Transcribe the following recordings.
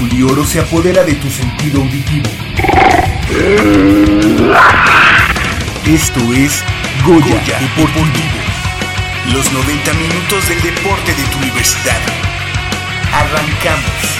El azul y oro se apodera de tu sentido auditivo. Esto es Goya, Goya Deportivo. Los 90 minutos del deporte de tu universidad. Arrancamos.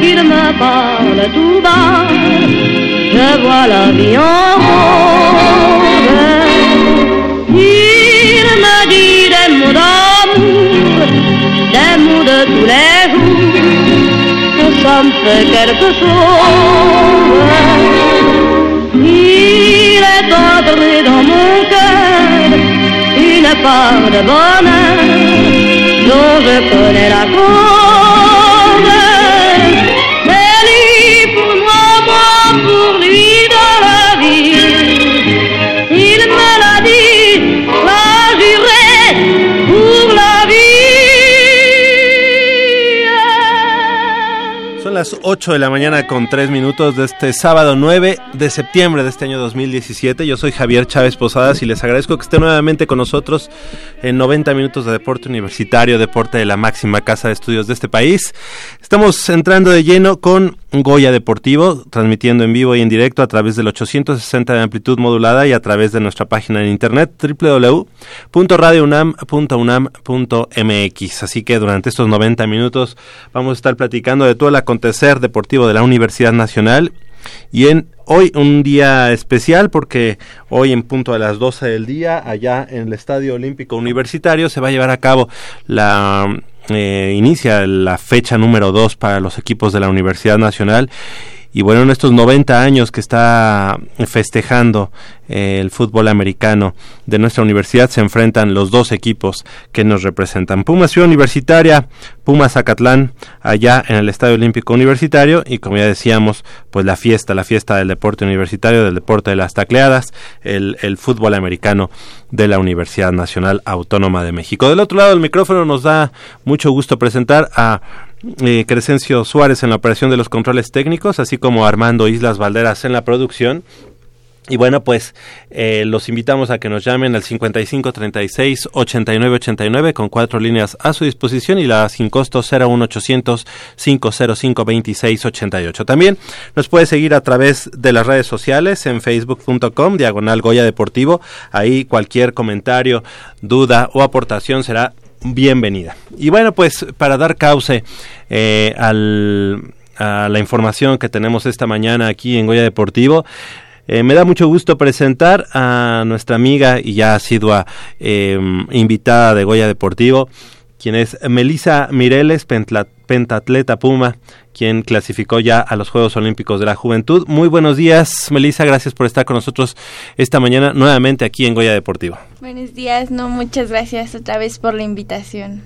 qu'il me parle tout bas, je vois la vie en rose. Il me dit des mots d'amour, des mots de tous les jours, ça me fait quelque chose. Il est entré dans mon cœur une part de bonheur dont je connais la cause. Las 8 de la mañana con 3 minutos de este sábado 9 de septiembre de este año 2017. Yo soy Javier Chávez Posadas y les agradezco que estén nuevamente con nosotros en 90 minutos de deporte universitario, deporte de la máxima casa de estudios de este país. Estamos entrando de lleno con Goya Deportivo, transmitiendo en vivo y en directo a través del 860 de amplitud modulada y a través de nuestra página en internet www.radiounam.unam.mx. Así que durante estos 90 minutos vamos a estar platicando de todo el acontecer deportivo de la Universidad Nacional. Y en hoy un día especial porque hoy en punto a las 12 del día allá en el Estadio Olímpico Universitario se va a llevar a cabo la eh, inicia la fecha número 2 para los equipos de la Universidad Nacional y bueno, en estos 90 años que está festejando eh, el fútbol americano de nuestra universidad, se enfrentan los dos equipos que nos representan. Pumas Ciudad Universitaria, Pumas Zacatlán, allá en el Estadio Olímpico Universitario, y como ya decíamos, pues la fiesta, la fiesta del deporte universitario, del deporte de las tacleadas, el, el fútbol americano de la Universidad Nacional Autónoma de México. Del otro lado del micrófono nos da mucho gusto presentar a eh, Crescencio Suárez en la operación de los controles técnicos, así como Armando Islas Valderas en la producción. Y bueno, pues eh, los invitamos a que nos llamen al 55 36 89 89 con cuatro líneas a su disposición y la sin costo 01800 505 26 88. También nos puede seguir a través de las redes sociales en facebook.com diagonal Goya Deportivo. Ahí cualquier comentario, duda o aportación será bienvenida. Y bueno, pues para dar cauce eh, a la información que tenemos esta mañana aquí en Goya Deportivo, eh, me da mucho gusto presentar a nuestra amiga y ya asidua eh, invitada de Goya Deportivo, quien es Melisa Mireles, pentatleta Puma, quien clasificó ya a los Juegos Olímpicos de la Juventud. Muy buenos días, Melissa, gracias por estar con nosotros esta mañana nuevamente aquí en Goya Deportivo. Buenos días, no, muchas gracias otra vez por la invitación.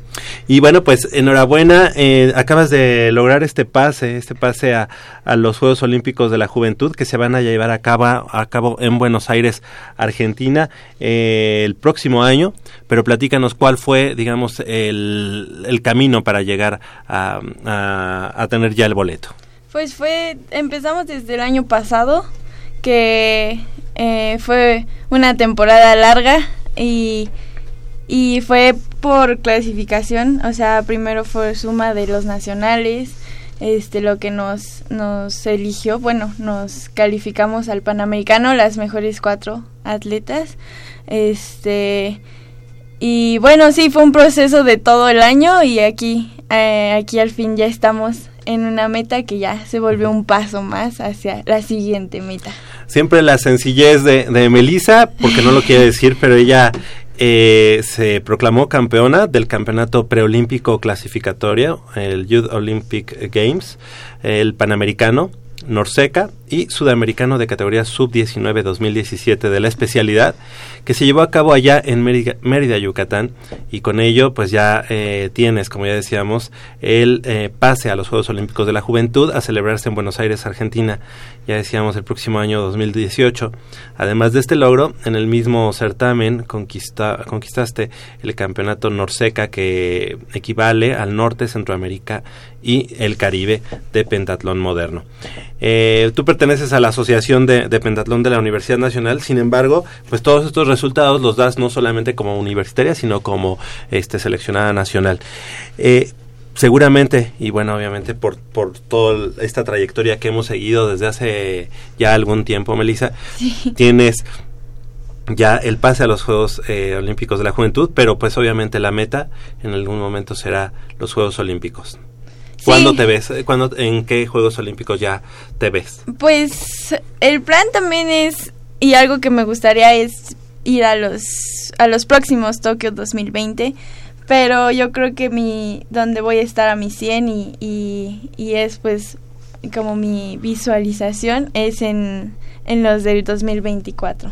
Y bueno, pues enhorabuena, eh, acabas de lograr este pase, este pase a, a, los Juegos Olímpicos de la Juventud que se van a llevar a cabo, a cabo en Buenos Aires, Argentina, eh, el próximo año, pero platícanos cuál fue, digamos, el, el camino para llegar a, a, a tener el boleto. Pues fue, empezamos desde el año pasado, que eh, fue una temporada larga y, y fue por clasificación, o sea, primero fue suma de los nacionales, este lo que nos nos eligió, bueno, nos calificamos al Panamericano las mejores cuatro atletas. Este y bueno, sí, fue un proceso de todo el año y aquí, eh, aquí al fin ya estamos en una meta que ya se volvió un paso más hacia la siguiente meta. Siempre la sencillez de, de Melissa, porque no lo quiere decir, pero ella eh, se proclamó campeona del campeonato preolímpico clasificatorio, el Youth Olympic Games, el Panamericano, Norseca y Sudamericano de categoría Sub-19 2017 de la especialidad que se llevó a cabo allá en Mérida, Yucatán y con ello pues ya eh, tienes, como ya decíamos, el eh, pase a los Juegos Olímpicos de la Juventud a celebrarse en Buenos Aires, Argentina, ya decíamos el próximo año 2018. Además de este logro, en el mismo certamen conquista, conquistaste el campeonato Norseca que equivale al Norte, Centroamérica y el Caribe de pentatlón moderno. Eh, tú perteneces a la Asociación de, Pentatlón de la Universidad Nacional, sin embargo, pues todos estos resultados los das no solamente como universitaria, sino como este, seleccionada nacional. Eh, seguramente, y bueno, obviamente por, por toda esta trayectoria que hemos seguido desde hace ya algún tiempo, Melissa, tienes ya el pase a los Juegos eh, Olímpicos de la Juventud, pero pues obviamente la meta en algún momento será los Juegos Olímpicos. ¿Cuándo te ves? ¿Cuándo, ¿En qué Juegos Olímpicos ya te ves? Pues el plan también es, y algo que me gustaría es ir a los, a los próximos Tokio 2020, pero yo creo que mi, donde voy a estar a mi 100 y, y, y es pues como mi visualización es en, en los del 2024.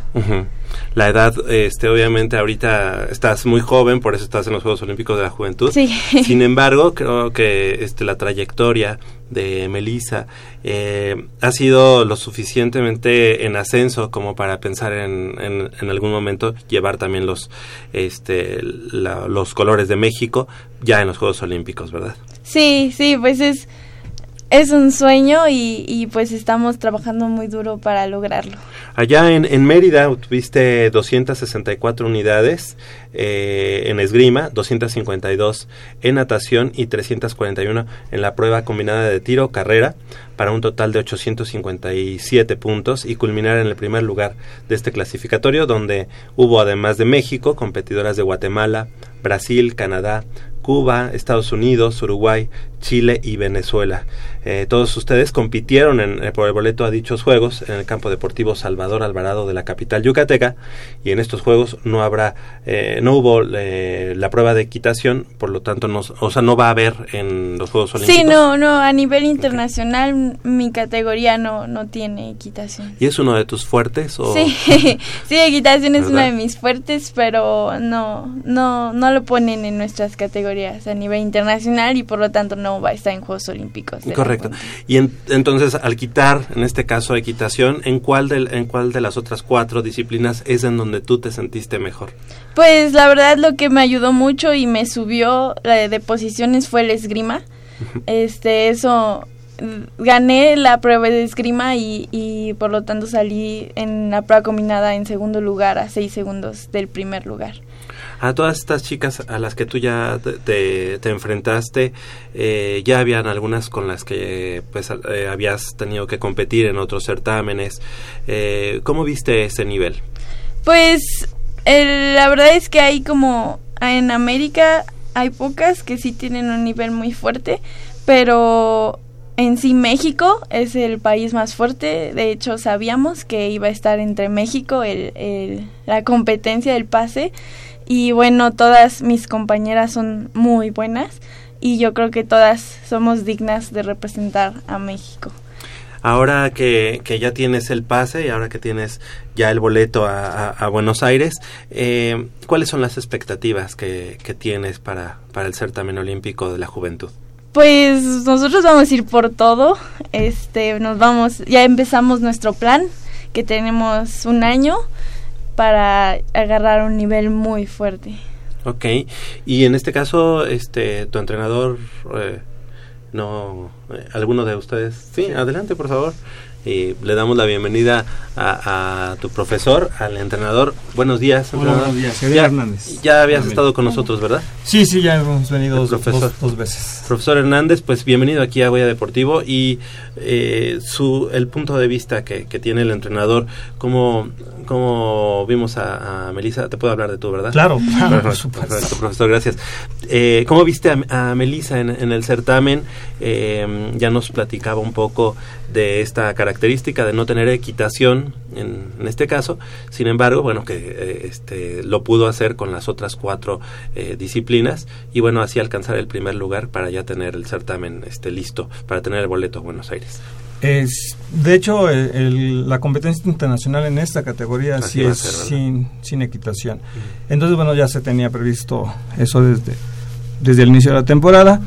La edad, este, obviamente ahorita estás muy joven, por eso estás en los Juegos Olímpicos de la Juventud. Sí. Sin embargo, creo que este, la trayectoria de Melissa eh, ha sido lo suficientemente en ascenso como para pensar en, en, algún momento llevar también los, este, los colores de México ya en los Juegos Olímpicos, ¿verdad? Sí, sí, pues es es un sueño y, y, pues estamos trabajando muy duro para lograrlo. Allá en, en Mérida tuviste 264 unidades eh, en esgrima, 252 en natación y 341 en la prueba combinada de tiro carrera para un total de 857 puntos y culminar en el primer lugar de este clasificatorio donde hubo además de México competidoras de Guatemala, Brasil, Canadá, Cuba, Estados Unidos, Uruguay, Chile y Venezuela. Eh, todos ustedes compitieron en, eh, por el boleto a dichos juegos en el campo deportivo Salvador Alvarado de la capital yucateca y en estos juegos no habrá, eh, no hubo la prueba de equitación, por lo tanto, no, o sea, no va a haber en los Juegos Olímpicos. Sí, no, no, a nivel internacional mi categoría no, no tiene equitación. ¿Y es uno de tus fuertes? O? Sí, sí, equitación es uno de mis fuertes, pero no, no, no lo ponen en nuestras categorías a nivel internacional y por lo tanto no va a estar en Juegos Olímpicos. Correcto. Y entonces al quitar, en este caso, equitación, ¿en cuál, de, ¿en cuál de las otras cuatro disciplinas es en donde tú te sentiste mejor? Pues la verdad lo que me ayudó mucho y me subió de, de posiciones fue el esgrima. Este, eso gané la prueba de esgrima y, y, por lo tanto salí en la prueba combinada en segundo lugar a seis segundos del primer lugar a todas estas chicas a las que tú ya te, te enfrentaste, eh, ya habían algunas con las que pues eh, habías tenido que competir en otros certámenes. Eh, ¿Cómo viste ese nivel? Pues la verdad es que hay como en América hay pocas que sí tienen un nivel muy fuerte, pero en sí México es el país más fuerte. De hecho, sabíamos que iba a estar entre México el, el, la competencia del pase y bueno, todas mis compañeras son muy buenas y yo creo que todas somos dignas de representar a México. Ahora que, que ya tienes el pase y ahora que tienes ya el boleto a, a, Buenos Aires, eh, ¿cuáles son las expectativas que, que tienes para, para el certamen olímpico de la juventud? Pues nosotros vamos a ir por todo. Este, nos vamos, ya empezamos nuestro plan, que tenemos un año para agarrar un nivel muy fuerte. Ok, y en este caso, este, tu entrenador, eh, no, alguno de ustedes, sí, adelante por favor. Y le damos la bienvenida a, a tu profesor, al entrenador. Buenos días. Hola, entrenador. buenos días. Javier Ya, Hernández. ya habías estado con nosotros, ¿verdad? Sí, sí, ya hemos venido dos, profesor. dos- dos veces. Profesor Hernández, pues bienvenido aquí a Goya Deportivo y eh, su el punto de vista que, que tiene el entrenador, como como vimos a, a Melissa, te puedo hablar de tú, ¿verdad? Claro, claro, Perfecto, profesor, gracias. Eh, ¿Cómo viste a, a Melissa en, en el certamen? Eh, ya nos platicaba un poco de esta característica de no tener equitación en, en este caso, sin embargo, bueno, que eh, este, lo pudo hacer con las otras cuatro eh, disciplinas y bueno, así alcanzar el primer lugar para ya tener el certamen este, listo, para tener el boleto a Buenos Aires. Es, de hecho, el- el- la competencia internacional en esta categoría Así sí es sin, sin equitación. Entonces, bueno, ya se tenía previsto eso desde, desde el inicio de la temporada.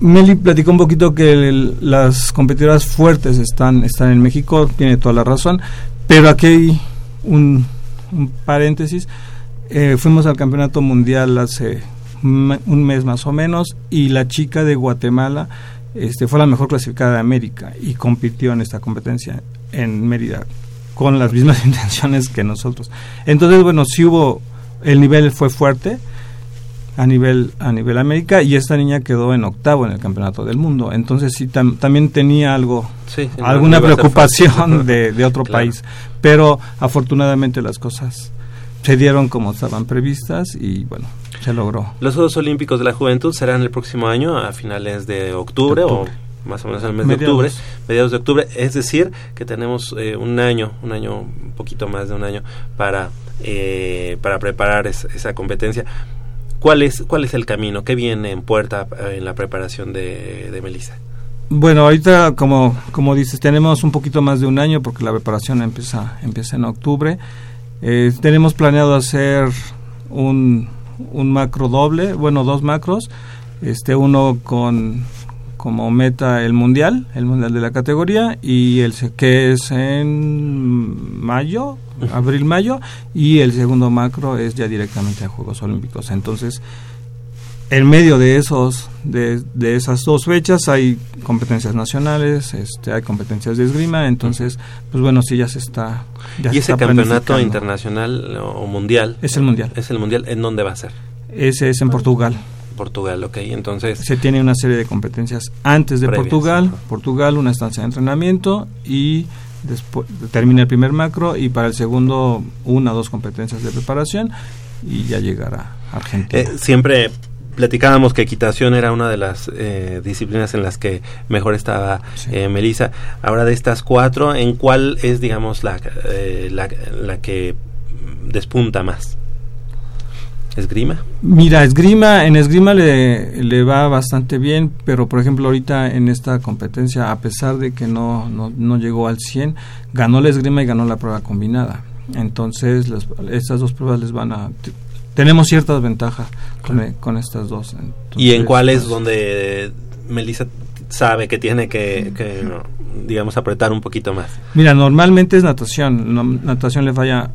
Meli platicó un poquito que el- las competidoras fuertes están, están en México, tiene toda la razón, pero aquí hay un, un paréntesis. Eh, fuimos al campeonato mundial hace un mes más o menos y la chica de Guatemala este, fue la mejor clasificada de América y compitió en esta competencia en Mérida con las mismas intenciones que nosotros. Entonces, bueno, sí hubo, el nivel fue fuerte a nivel a nivel América y esta niña quedó en octavo en el campeonato del mundo. Entonces sí tam- también tenía algo Sí, alguna no preocupación de, de otro Claro. país, pero afortunadamente las cosas se dieron como estaban previstas y bueno, se logró. Los Juegos Olímpicos de la Juventud serán el próximo año a finales de octubre, De octubre. o más o menos en el mes de octubre, mediados de octubre, es decir, que tenemos eh, un año, un año, un poquito más de un año para eh, para preparar es- esa competencia. ¿Cuál es cuál es el camino? ¿Qué viene en puerta eh, en la preparación de, de Melissa? Bueno, ahorita como como dices, tenemos un poquito más de un año porque la preparación empieza empieza en octubre. Eh, tenemos planeado hacer un, un macro doble, bueno, dos macros, este uno con como meta el mundial, el mundial de la categoría y el que es en mayo, abril mayo y el segundo macro es ya directamente a Juegos Olímpicos. Entonces, en medio de esos de, de esas dos fechas hay competencias nacionales, este hay competencias de esgrima, entonces pues bueno, sí ya se está ya ¿Y se ese está campeonato internacional o mundial? Es el mundial. Es el mundial. ¿En dónde va a ser? Ese es en Portugal. Portugal, ok. Entonces, Se tiene una serie de competencias antes de Previas, Portugal. Portugal una estancia de entrenamiento y después termina el primer macro y para el segundo una o dos competencias de preparación y ya llegará a Argentina. Eh, siempre platicábamos que equitación era una de las eh, disciplinas en las que mejor estaba Sí. eh, Melissa. Ahora de estas cuatro, ¿en cuál es, digamos, la, eh, la, la que despunta más? ¿Esgrima? Mira, esgrima, en esgrima le, le va bastante bien, pero por ejemplo ahorita en esta competencia, a pesar de que no, no, no llegó al 100, ganó la esgrima y ganó la prueba combinada. Entonces, las- estas dos pruebas les van a... tenemos ciertas ventajas con, e- con estas dos. ¿Y en cuál es pues, donde Melissa sabe que tiene que, que, no, digamos, apretar un poquito más? Mira, normalmente es natación. No- natación le falla.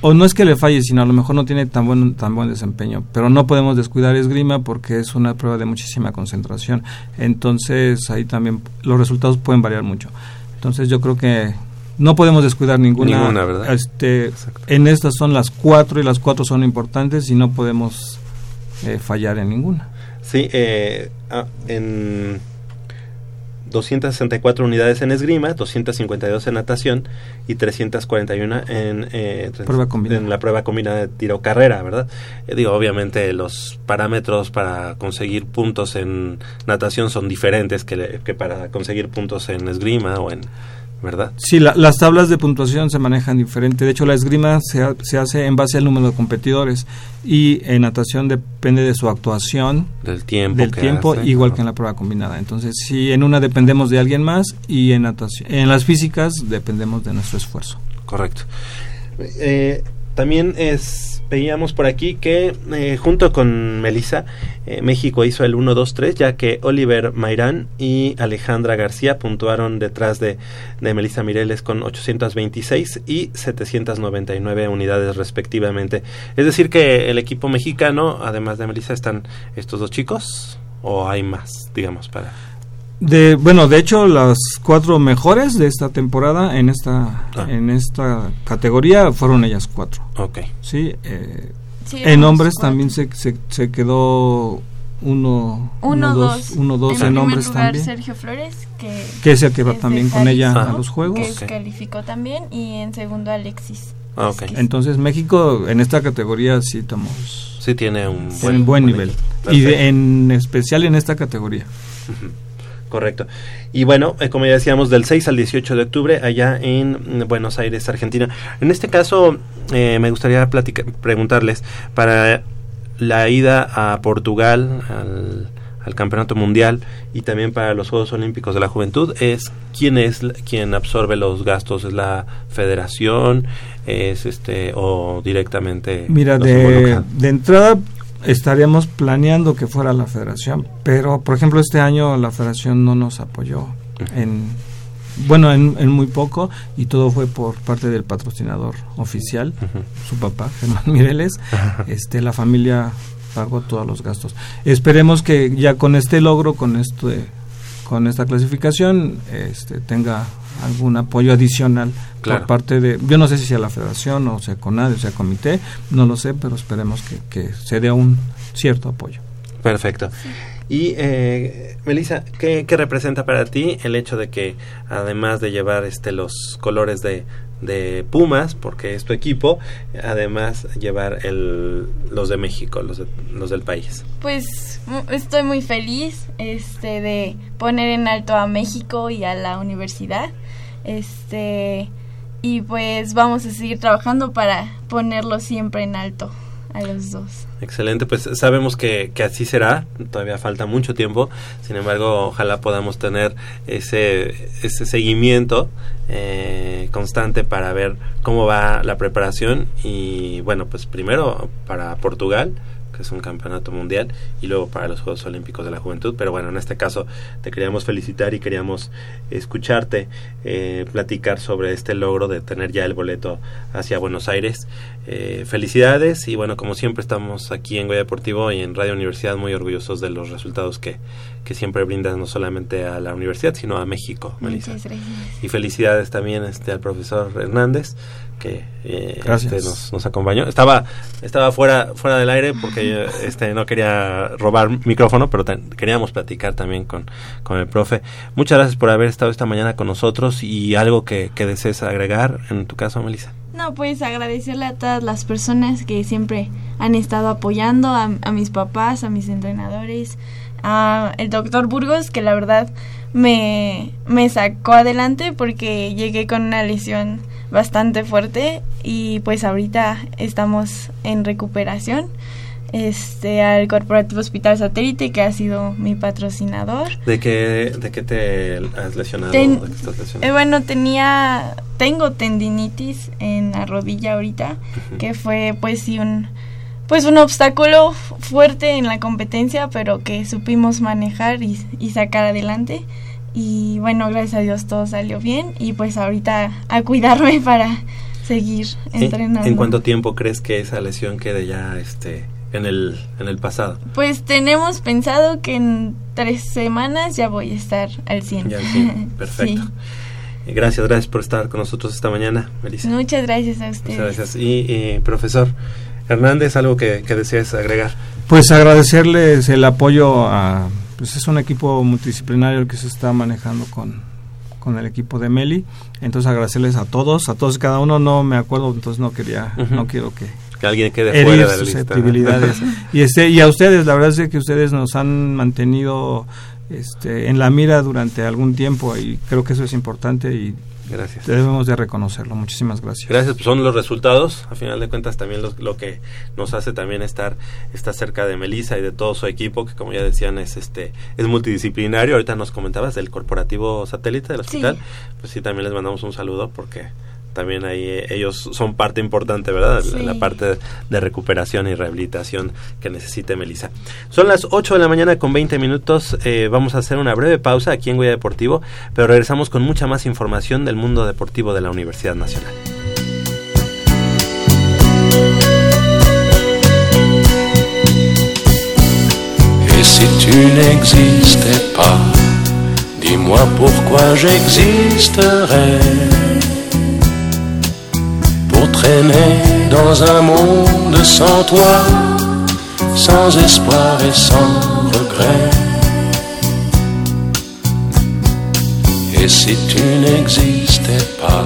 O no es que le falle, sino a lo mejor no tiene tan buen, tan buen desempeño. Pero no podemos descuidar esgrima porque es una prueba de muchísima concentración. Entonces ahí también los resultados pueden variar mucho. Entonces yo creo que no podemos descuidar ninguna. Ninguna, ¿verdad? Este, Exacto. en estas son las cuatro y las cuatro son importantes y no podemos eh, fallar en ninguna. Sí, eh, ah, en 264 unidades en esgrima, 252 en natación y 341 en, eh, tres- Prueba combinada. en la prueba combinada de tiro carrera, ¿verdad? Eh, digo, obviamente los parámetros para conseguir puntos en natación son diferentes que, le- que para conseguir puntos en esgrima o en, ¿verdad? Sí, la- las tablas de puntuación se manejan diferente. De hecho, la esgrima se, ha- se hace en base al número de competidores y en natación depende de su actuación, Del tiempo. del que tiempo, hace, igual ¿no? que en la prueba combinada. Entonces, sí, en una dependemos de alguien más y en natación, en las físicas dependemos de nuestro esfuerzo. Correcto. Eh, también es veíamos por aquí que eh, junto con Melissa, eh, México hizo el 1-2-3, ya que Oliver Mairán y Alejandra García puntuaron detrás de, de Melissa Mireles con 826 y 799 unidades respectivamente. Es decir, que el equipo mexicano, además de Melissa, están estos dos chicos, o hay más, digamos, para. De, bueno, de hecho, las cuatro mejores de esta temporada en esta Ah. en esta categoría fueron ellas cuatro. Ok. Sí, eh, Sí, en hombres cuatro. también se, se, se quedó uno, Uno, dos. uno, dos en, primer hombres lugar, también. Sergio Flores, que, Que es el que va también con ella a los juegos. Que calificó también. Y en segundo, Alexis. Ah, ok. Vázquez. Entonces México en esta categoría sí estamos Sí tiene un en buen, buen nivel. Y de- en especial en esta categoría. Correcto. Y bueno, eh, como ya decíamos, del 6 al 18 de octubre, allá en mm, Buenos Aires, Argentina. En este caso, eh, me gustaría preguntarles, para la ida a Portugal, al, al Campeonato Mundial y también para los Juegos Olímpicos de la Juventud, es quién es quien absorbe los gastos, es la federación, es este o directamente Mira, de, de entrada estaríamos planeando que fuera la federación, pero por ejemplo este año la federación no nos apoyó en bueno en, en muy poco y todo fue por parte del patrocinador oficial, su papá Germán Mireles, este la familia pagó todos los gastos. Esperemos que ya con este logro, con este con esta clasificación, este tenga algún apoyo adicional Claro. por parte de, yo no sé si sea la federación o sea CONADE o sea comité, no lo sé, pero esperemos que, que se dé un cierto apoyo. Perfecto. Y, eh, Melissa, ¿qué, qué representa para ti el hecho de que, además de llevar este los colores de, de Pumas, porque es tu equipo, además llevar el, los de México, los, de- los del país? Pues estoy muy feliz este de poner en alto a México y a la universidad. Este y pues vamos a seguir trabajando para ponerlo siempre en alto a los dos. Excelente, pues sabemos que, que así será, todavía falta mucho tiempo, sin embargo, ojalá podamos tener ese, ese seguimiento eh, constante para ver cómo va la preparación y bueno, pues primero para Portugal, que es un campeonato mundial, y luego para los Juegos Olímpicos de la Juventud, pero bueno, en este caso te queríamos felicitar y queríamos escucharte eh, platicar sobre este logro de tener ya el boleto hacia Buenos Aires. Eh, felicidades y bueno, como siempre estamos aquí en Goya Deportivo y en Radio Universidad muy orgullosos de los resultados que, que siempre brindas no solamente a la universidad, sino a México, Melissa. Muchas gracias. Y felicidades también este, al profesor Hernández que eh, este, nos, nos acompañó. Estaba estaba fuera fuera del aire porque yo, este no quería robar micrófono, pero queríamos platicar también con, con el profe. Muchas gracias por haber estado esta mañana con nosotros y algo que, que desees agregar en tu caso, Melissa. No, pues agradecerle a todas las personas que siempre han estado apoyando, a, a mis papás, a mis entrenadores, a el doctor Burgos, que la verdad me, me sacó adelante porque llegué con una lesión bastante fuerte y pues ahorita estamos en recuperación. Este, al Corporativo Hospital Satélite, que ha sido mi patrocinador. ¿De qué, de qué te has lesionado? Ten- ¿De qué estás lesionado? Eh, bueno, tenía, tengo tendinitis en la rodilla ahorita, que fue pues sí un, pues un obstáculo fu- fuerte en la competencia, pero que supimos manejar y, y sacar adelante. Y bueno, gracias a Dios todo salió bien y pues ahorita a cuidarme para seguir ¿En- entrenando. ¿En cuánto tiempo crees que esa lesión quede ya este en el en el pasado? Pues tenemos pensado que en tres semanas ya voy a estar al 100. Ya, sí, perfecto. Sí. Eh, Gracias, gracias por estar con nosotros esta mañana, Melissa. Muchas gracias a ustedes. Muchas gracias. Y, eh, profesor Hernández, algo que, que desees agregar. Pues agradecerles el apoyo a pues es un equipo multidisciplinario el que se está manejando con, con el equipo de Meli. Entonces agradecerles a todos, a todos cada uno no me acuerdo, entonces no quería, no quiero que Que alguien quede fuera de la lista. susceptibilidades. y este y a ustedes, la verdad es que ustedes nos han mantenido este, en la mira durante algún tiempo y creo que eso es importante y Gracias. debemos de reconocerlo. Muchísimas gracias. Gracias, pues son los resultados, a final de cuentas también los- lo que nos hace también estar, estar cerca de Melissa y de todo su equipo, que como ya decían es este es multidisciplinario, ahorita nos comentabas del corporativo satélite del Sí. hospital, pues sí también les mandamos un saludo porque también ahí eh, ellos son parte importante, ¿verdad? La- Sí. La parte de recuperación y rehabilitación que necesite Melissa. Son las 8 de la mañana con 20 minutos, eh, vamos a hacer una breve pausa aquí en Guaya Deportivo, pero regresamos con mucha más información del mundo deportivo de la Universidad Nacional. Et si tu n'existais pas, Dis-moi pourquoi j'existerais dans un monde sans toi, sans espoir et sans regret. Et si tu n'existais pas,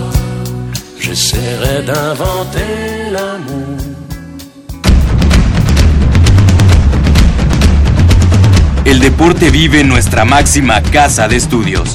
j'essaierais d'inventer l'amour. El deporte vive en nuestra máxima casa de estudios.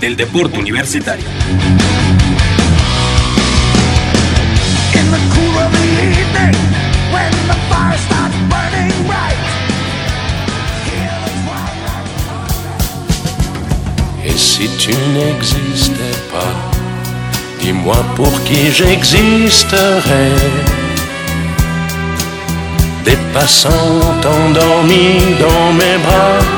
del deporte universitario. Et si tu n'existais pas, dis-moi pour qui j'existerais. Des passants endormis dans mes bras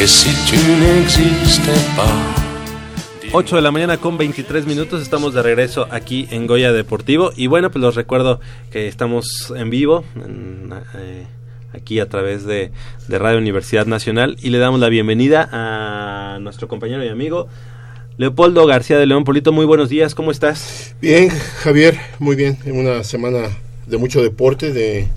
Et si tu n'existais pas, 8 de la mañana con 23 minutos, estamos de regreso aquí en Goya Deportivo y bueno, pues los recuerdo que estamos en vivo en, eh, aquí a través de, de, Radio Universidad Nacional y le damos la bienvenida a nuestro compañero y amigo Leopoldo García de León Polito. Muy buenos días, ¿cómo estás? Bien, Javier, muy bien, en una semana de mucho deporte, de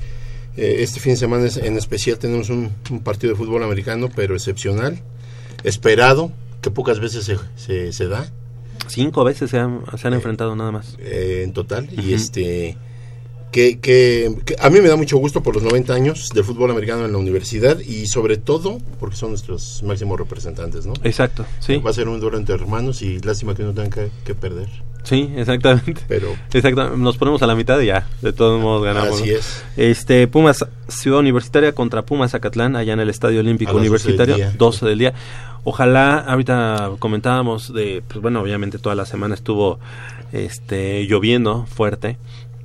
eh, este fin de semana en especial tenemos un, un partido de fútbol americano, pero excepcional, esperado, que pocas veces se, se, se da. Cinco veces se han, se han eh, enfrentado nada más. Eh, en total. Uh -huh. Y este. Que, que, que, a mí me da mucho gusto por los 90 años del fútbol americano en la universidad y sobre todo porque son nuestros máximos representantes, ¿no? Exacto, sí. Va a ser un duelo entre hermanos y lástima que no tengan que, que perder. Sí, exactamente. Pero exactamente, nos ponemos a la mitad y ya, de todos modos ganamos. Así ¿no? es. Este Pumas Ciudad Universitaria contra Pumas Zacatlán allá en el Estadio Olímpico Universitario, 12 del, 12 del día. Ojalá, ahorita comentábamos de, pues bueno, obviamente toda la semana estuvo este lloviendo fuerte.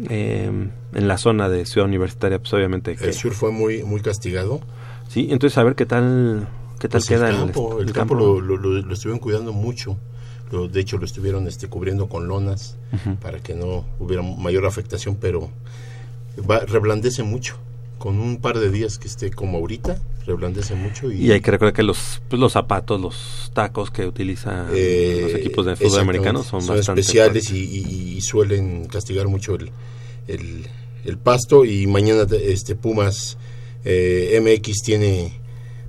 Eh, en la zona de Ciudad Universitaria, pues obviamente que, el sur fue muy muy castigado. Sí, entonces a ver qué tal qué tal pues queda el campo. El, el, campo, campo lo, lo, lo, estuvieron cuidando mucho. De hecho, lo estuvieron este, cubriendo con lonas uh -huh. para que no hubiera mayor afectación, pero va, reblandece mucho. Con un par de días que esté como ahorita, reblandece mucho. Y, y hay que recordar que los, pues, los zapatos, los tacos que utilizan eh, los equipos de fútbol americanos son, son bastante especiales y, y, y, suelen castigar mucho el, el, el, pasto. Y mañana este Pumas eh, MX tiene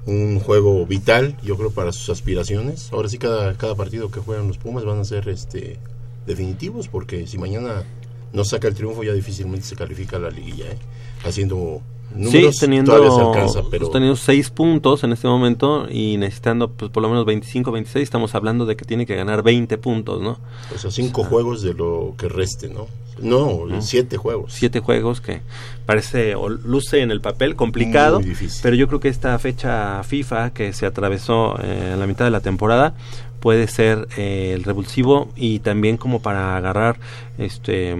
un juego vital, yo creo, para sus aspiraciones. Ahora sí, cada, cada partido que juegan los Pumas van a ser este definitivos, porque si mañana no saca el triunfo, ya difícilmente se califica a la liguilla, ¿eh? haciendo números, sí, teniendo, alcanza, pero... teniendo seis puntos en este momento y necesitando pues, por lo menos 25, 26, estamos hablando de que tiene que ganar 20 puntos, ¿no? O sea, cinco o sea, juegos de lo que reste, ¿no? No, ¿no? siete juegos. Siete juegos que parece o luce en el papel complicado, pero yo creo que esta fecha FIFA que se atravesó eh, en la mitad de la temporada puede ser eh, el revulsivo y también como para agarrar este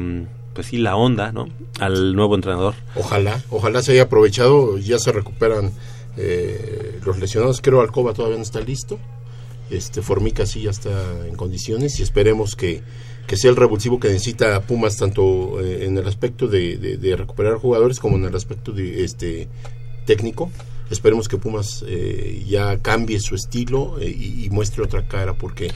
pues sí la onda no al nuevo entrenador. Ojalá ojalá se haya aprovechado ya se recuperan eh, los lesionados. Creo Alcoba todavía no está listo. Este Formica sí ya está en condiciones y esperemos que, que sea el revulsivo que necesita Pumas tanto eh, en el aspecto de, de- recuperar jugadores como en el aspecto de este técnico. Esperemos que Pumas eh, ya cambie su estilo eh, y muestre otra cara porque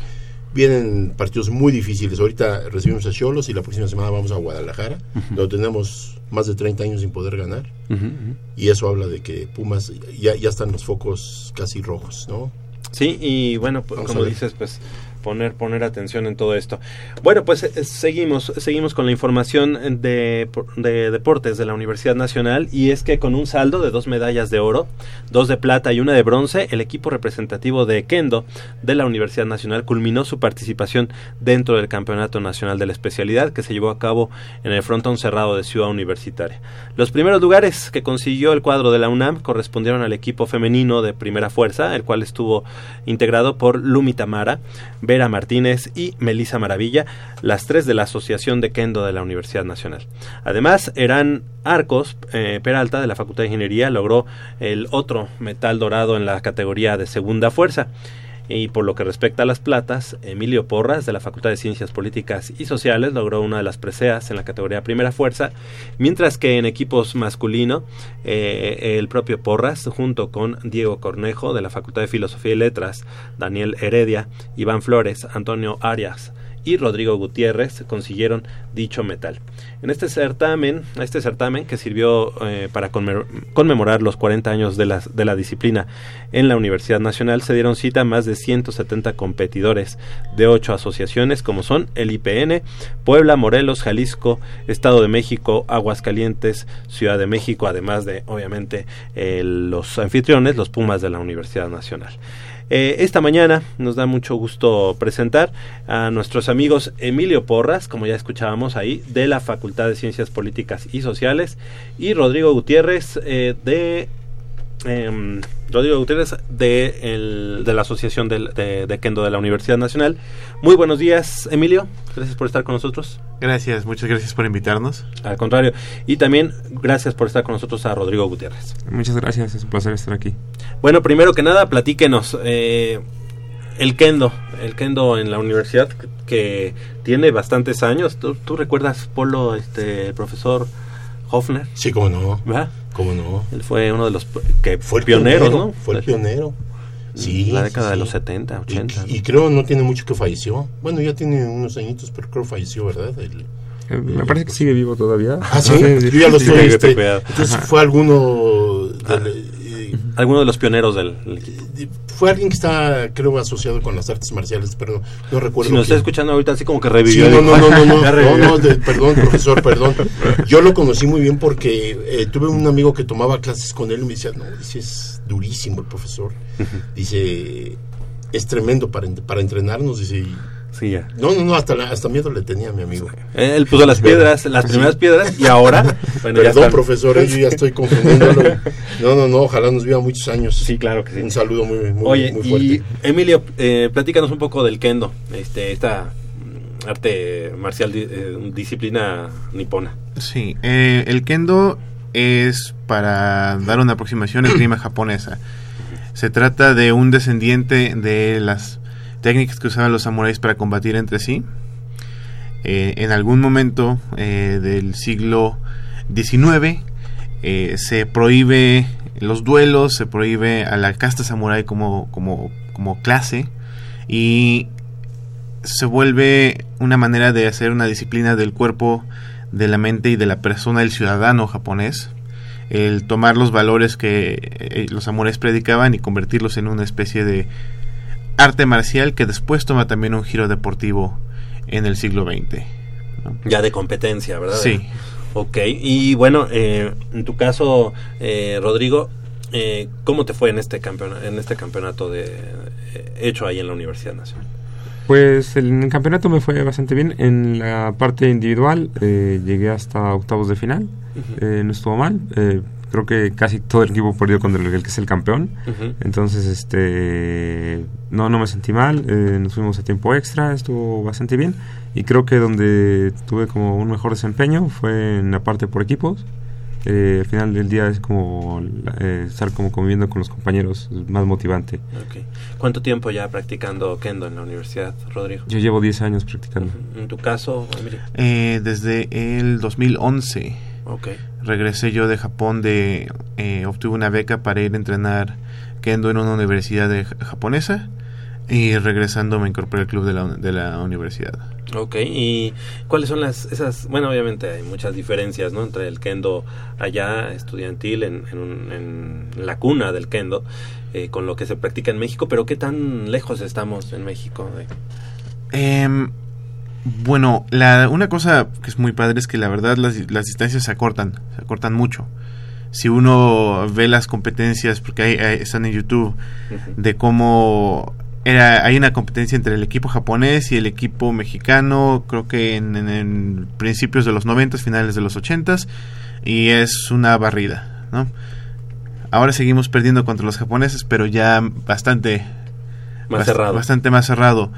vienen partidos muy difíciles. Ahorita recibimos a Cholos y la próxima semana vamos a Guadalajara, donde tenemos más de 30 años sin poder ganar. Y eso habla de que Pumas ya, ya están los focos casi rojos, ¿no? Sí, y bueno, pues, como dices, pues poner atención en todo esto. Bueno, pues eh, seguimos seguimos con la información de, de deportes de la Universidad Nacional y es que con un saldo de dos medallas de oro, dos de plata y una de bronce, el equipo representativo de kendo de la Universidad Nacional culminó su participación dentro del Campeonato Nacional de la Especialidad que se llevó a cabo en el frontón cerrado de Ciudad Universitaria. Los primeros lugares que consiguió el cuadro de la UNAM correspondieron al equipo femenino de primera fuerza, el cual estuvo integrado por Lumi Tamara, Martínez y Melisa Maravilla, las tres de la Asociación de Kendo de la Universidad Nacional. Además, eran Arcos eh, Peralta de la Facultad de Ingeniería logró el otro metal dorado en la categoría de segunda fuerza. Y por lo que respecta a las platas, Emilio Porras, de la Facultad de Ciencias Políticas y Sociales, logró una de las preseas en la categoría Primera Fuerza, mientras que en equipos masculino, eh, el propio Porras, junto con Diego Cornejo, de la Facultad de Filosofía y Letras, Daniel Heredia, Iván Flores, Antonio Arias, y Rodrigo Gutiérrez consiguieron dicho metal. En este certamen, este certamen que sirvió eh, para conmemorar los 40 años de la, de la disciplina en la Universidad Nacional, se dieron cita más de 170 competidores de ocho asociaciones como son el IPN, Puebla, Morelos, Jalisco, Estado de México, Aguascalientes, Ciudad de México, además de obviamente eh, los anfitriones, los Pumas de la Universidad Nacional. Eh, esta mañana nos da mucho gusto presentar a nuestros amigos Emilio Porras, como ya escuchábamos ahí, de la Facultad de Ciencias Políticas y Sociales, y Rodrigo Gutiérrez eh, de... em, Rodrigo Gutiérrez de, el- de la Asociación del- de, de Kendo de la Universidad Nacional. Muy buenos días, Emilio. Gracias por estar con nosotros. Gracias, muchas gracias por invitarnos. Al contrario. Y también gracias por estar con nosotros a Rodrigo Gutiérrez. Muchas gracias, es un placer estar aquí. Bueno, primero que nada, platíquenos. eh, el kendo, el kendo en la universidad que, que tiene bastantes años. ¿Tú, tú recuerdas, Polo, este, el profesor Hofner? Sí, cómo no. ¿Verdad? Cómo no. Él fue uno de los que Fue el pioneros, pionero, ¿no? Fue el pionero. Sí. La década sí, de los 70, 80. Y, y creo no tiene mucho que falleció. Bueno, ya tiene unos añitos, pero creo falleció, ¿verdad? El- Eh, me parece que sigue vivo todavía. Ah, sí, yo ya lo sí. este, entonces Ajá. fue alguno. del- Alguno de los pioneros del, del equipo. fue alguien que está, creo, asociado con las artes marciales, pero no recuerdo. Si nos está escuchando ahorita así como que Sí, revivió. no, no, no, no, no, Ya no, revivió. no, de- perdón, profesor, perdón. Yo lo conocí muy bien porque eh, tuve un amigo que tomaba clases con él y me decía, no, dice, es durísimo el profesor. Dice, es tremendo para, para entrenarnos, dice, y- Sí, ya. no, no, no, hasta, la- hasta miedo le tenía a mi amigo. Él puso las piedras, las Sí. primeras piedras, y ahora. Bueno, Perdón, profesor, eh, yo ya estoy confundiéndolo. No, no, no, ojalá nos viva muchos años. Sí, claro que sí. Un saludo muy, muy, Oye, muy fuerte. y Emilio, eh, platícanos un poco del kendo, este, esta mm, arte marcial, eh, disciplina nipona. Sí, eh, el kendo es, para dar una aproximación, esgrima japonesa. Se trata de un descendiente de las técnicas que usaban los samuráis para combatir entre sí. Eh, en algún momento eh, del siglo XIX eh, se prohíbe los duelos, se prohíbe a la casta samurái como, como, como clase y se vuelve una manera de hacer una disciplina del cuerpo, de la mente y de la persona del ciudadano japonés. El tomar los valores que eh, los samuráis predicaban y convertirlos en una especie de arte marcial que después toma también un giro deportivo en el siglo XX. ¿no? Ya de competencia, ¿verdad? Sí. Ok, y bueno, eh, en tu caso, eh, Rodrigo, eh, ¿cómo te fue en este campeonato, en este campeonato de, eh, hecho ahí en la Universidad Nacional? Pues el campeonato me fue bastante bien. En la parte individual eh, llegué hasta octavos de final. Eh, no estuvo mal. Creo que casi todo el equipo perdió contra el, el que es el campeón. Entonces, este, no, no me sentí mal. eh, nos fuimos a tiempo extra. Estuvo bastante bien. Y creo que donde tuve como un mejor desempeño fue en la parte por equipos. eh, al final del día es como eh, estar como conviviendo con los compañeros es más motivante. ¿Cuánto tiempo ya practicando kendo en la universidad, Rodrigo? Yo llevo 10 años practicando. En tu caso, Emilio. Eh, desde el 2011 Ok. regresé yo de Japón de eh, obtuve una beca para ir a entrenar kendo en una universidad de- japonesa y regresando me incorporé al club de la, de la universidad. Ok, ¿y cuáles son las esas? Bueno, obviamente hay muchas diferencias, ¿no? Entre el kendo allá estudiantil en, en, un- en la cuna del kendo eh, con lo que se practica en México, pero ¿qué tan lejos estamos en México? Em, bueno, la, una cosa que es muy padre es que la verdad las, las distancias se acortan, se acortan mucho. Si uno ve las competencias, porque hay, hay- están en YouTube, de cómo era, hay una competencia entre el equipo japonés y el equipo mexicano, creo que en, en- en principios de los 90, finales de los 80, y es una barrida, ¿no? Ahora seguimos perdiendo contra los japoneses, pero ya bastante Más bast- cerrado. Bastante más cerrado.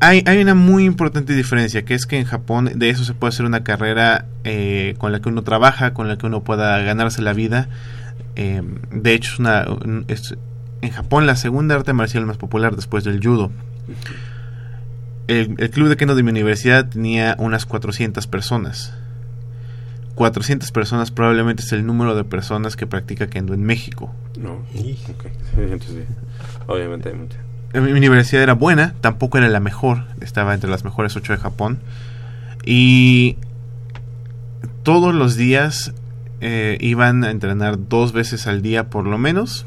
Hay, hay una muy importante diferencia, que es que en Japón de eso se puede hacer una carrera eh, con la que uno trabaja, con la que uno pueda ganarse la vida. Eh, de hecho, es una, un- es en Japón la segunda arte marcial más popular después del judo. El, club de kendo de mi universidad tenía unas 400 personas. 400 personas probablemente es el número de personas que practica kendo en México. No. Ok. Sí, entonces. Obviamente hay muchas. Mi universidad era buena, tampoco era la mejor, estaba entre las mejores ocho de Japón. Y todos los días eh, iban a entrenar dos veces al día por lo menos.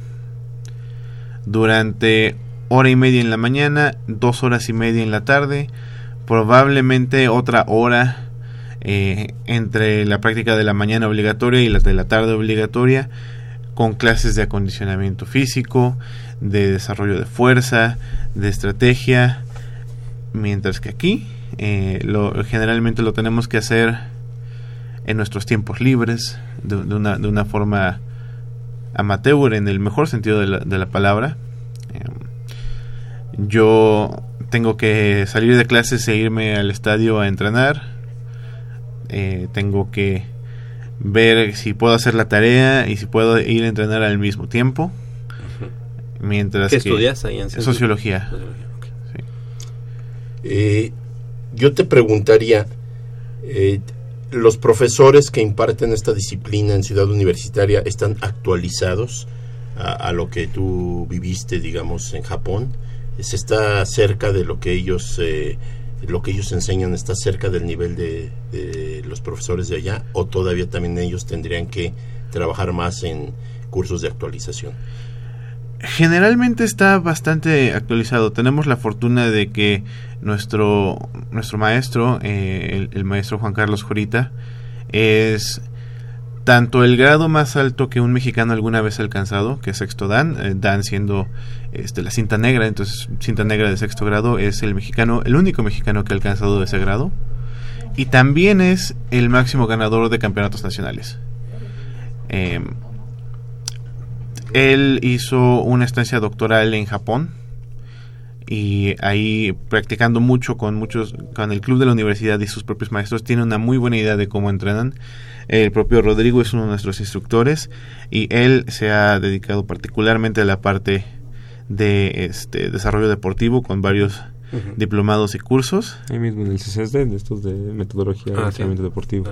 Durante hora y media en la mañana, dos horas y media en la tarde, probablemente otra hora eh, entre la práctica de la mañana obligatoria y la de la tarde obligatoria, con clases de acondicionamiento físico, de desarrollo de fuerza, de estrategia, mientras que aquí eh, generalmente lo tenemos que hacer en nuestros tiempos libres, de, una, de una forma amateur en el mejor sentido de la, de la palabra. Eh, yo tengo que salir de clases e irme al estadio a entrenar. Eh, tengo que ver si puedo hacer la tarea y si puedo ir a entrenar al mismo tiempo. Mientras ¿Qué que estudias ahí en sociología. Eh, yo te preguntaría, eh, ¿los profesores que imparten esta disciplina en Ciudad Universitaria están actualizados a, a lo que tú viviste, digamos, en Japón? ¿Se está cerca de lo que ellos, eh, lo que ellos enseñan, está cerca del nivel de, los profesores de allá? ¿O todavía también ellos tendrían que trabajar más en cursos de actualización? Generalmente está bastante actualizado. Tenemos la fortuna de que nuestro, nuestro maestro, eh, el, el maestro Juan Carlos Jurita, es tanto el grado más alto que un mexicano alguna vez ha alcanzado, que es sexto Dan, eh, Dan siendo este, la cinta negra, entonces cinta negra de sexto grado es el mexicano, el único mexicano que ha alcanzado ese grado, y también es el máximo ganador de campeonatos nacionales. Em, él hizo una estancia doctoral en Japón y ahí practicando mucho con muchos con el club de la universidad y sus propios maestros tiene una muy buena idea de cómo entrenan. El propio Rodrigo es uno de nuestros instructores y él se ha dedicado particularmente a la parte de este desarrollo deportivo con varios diplomados y cursos. Ahí mismo en el CCSD, de estos de metodología de Ah, sí. entrenamiento deportivo.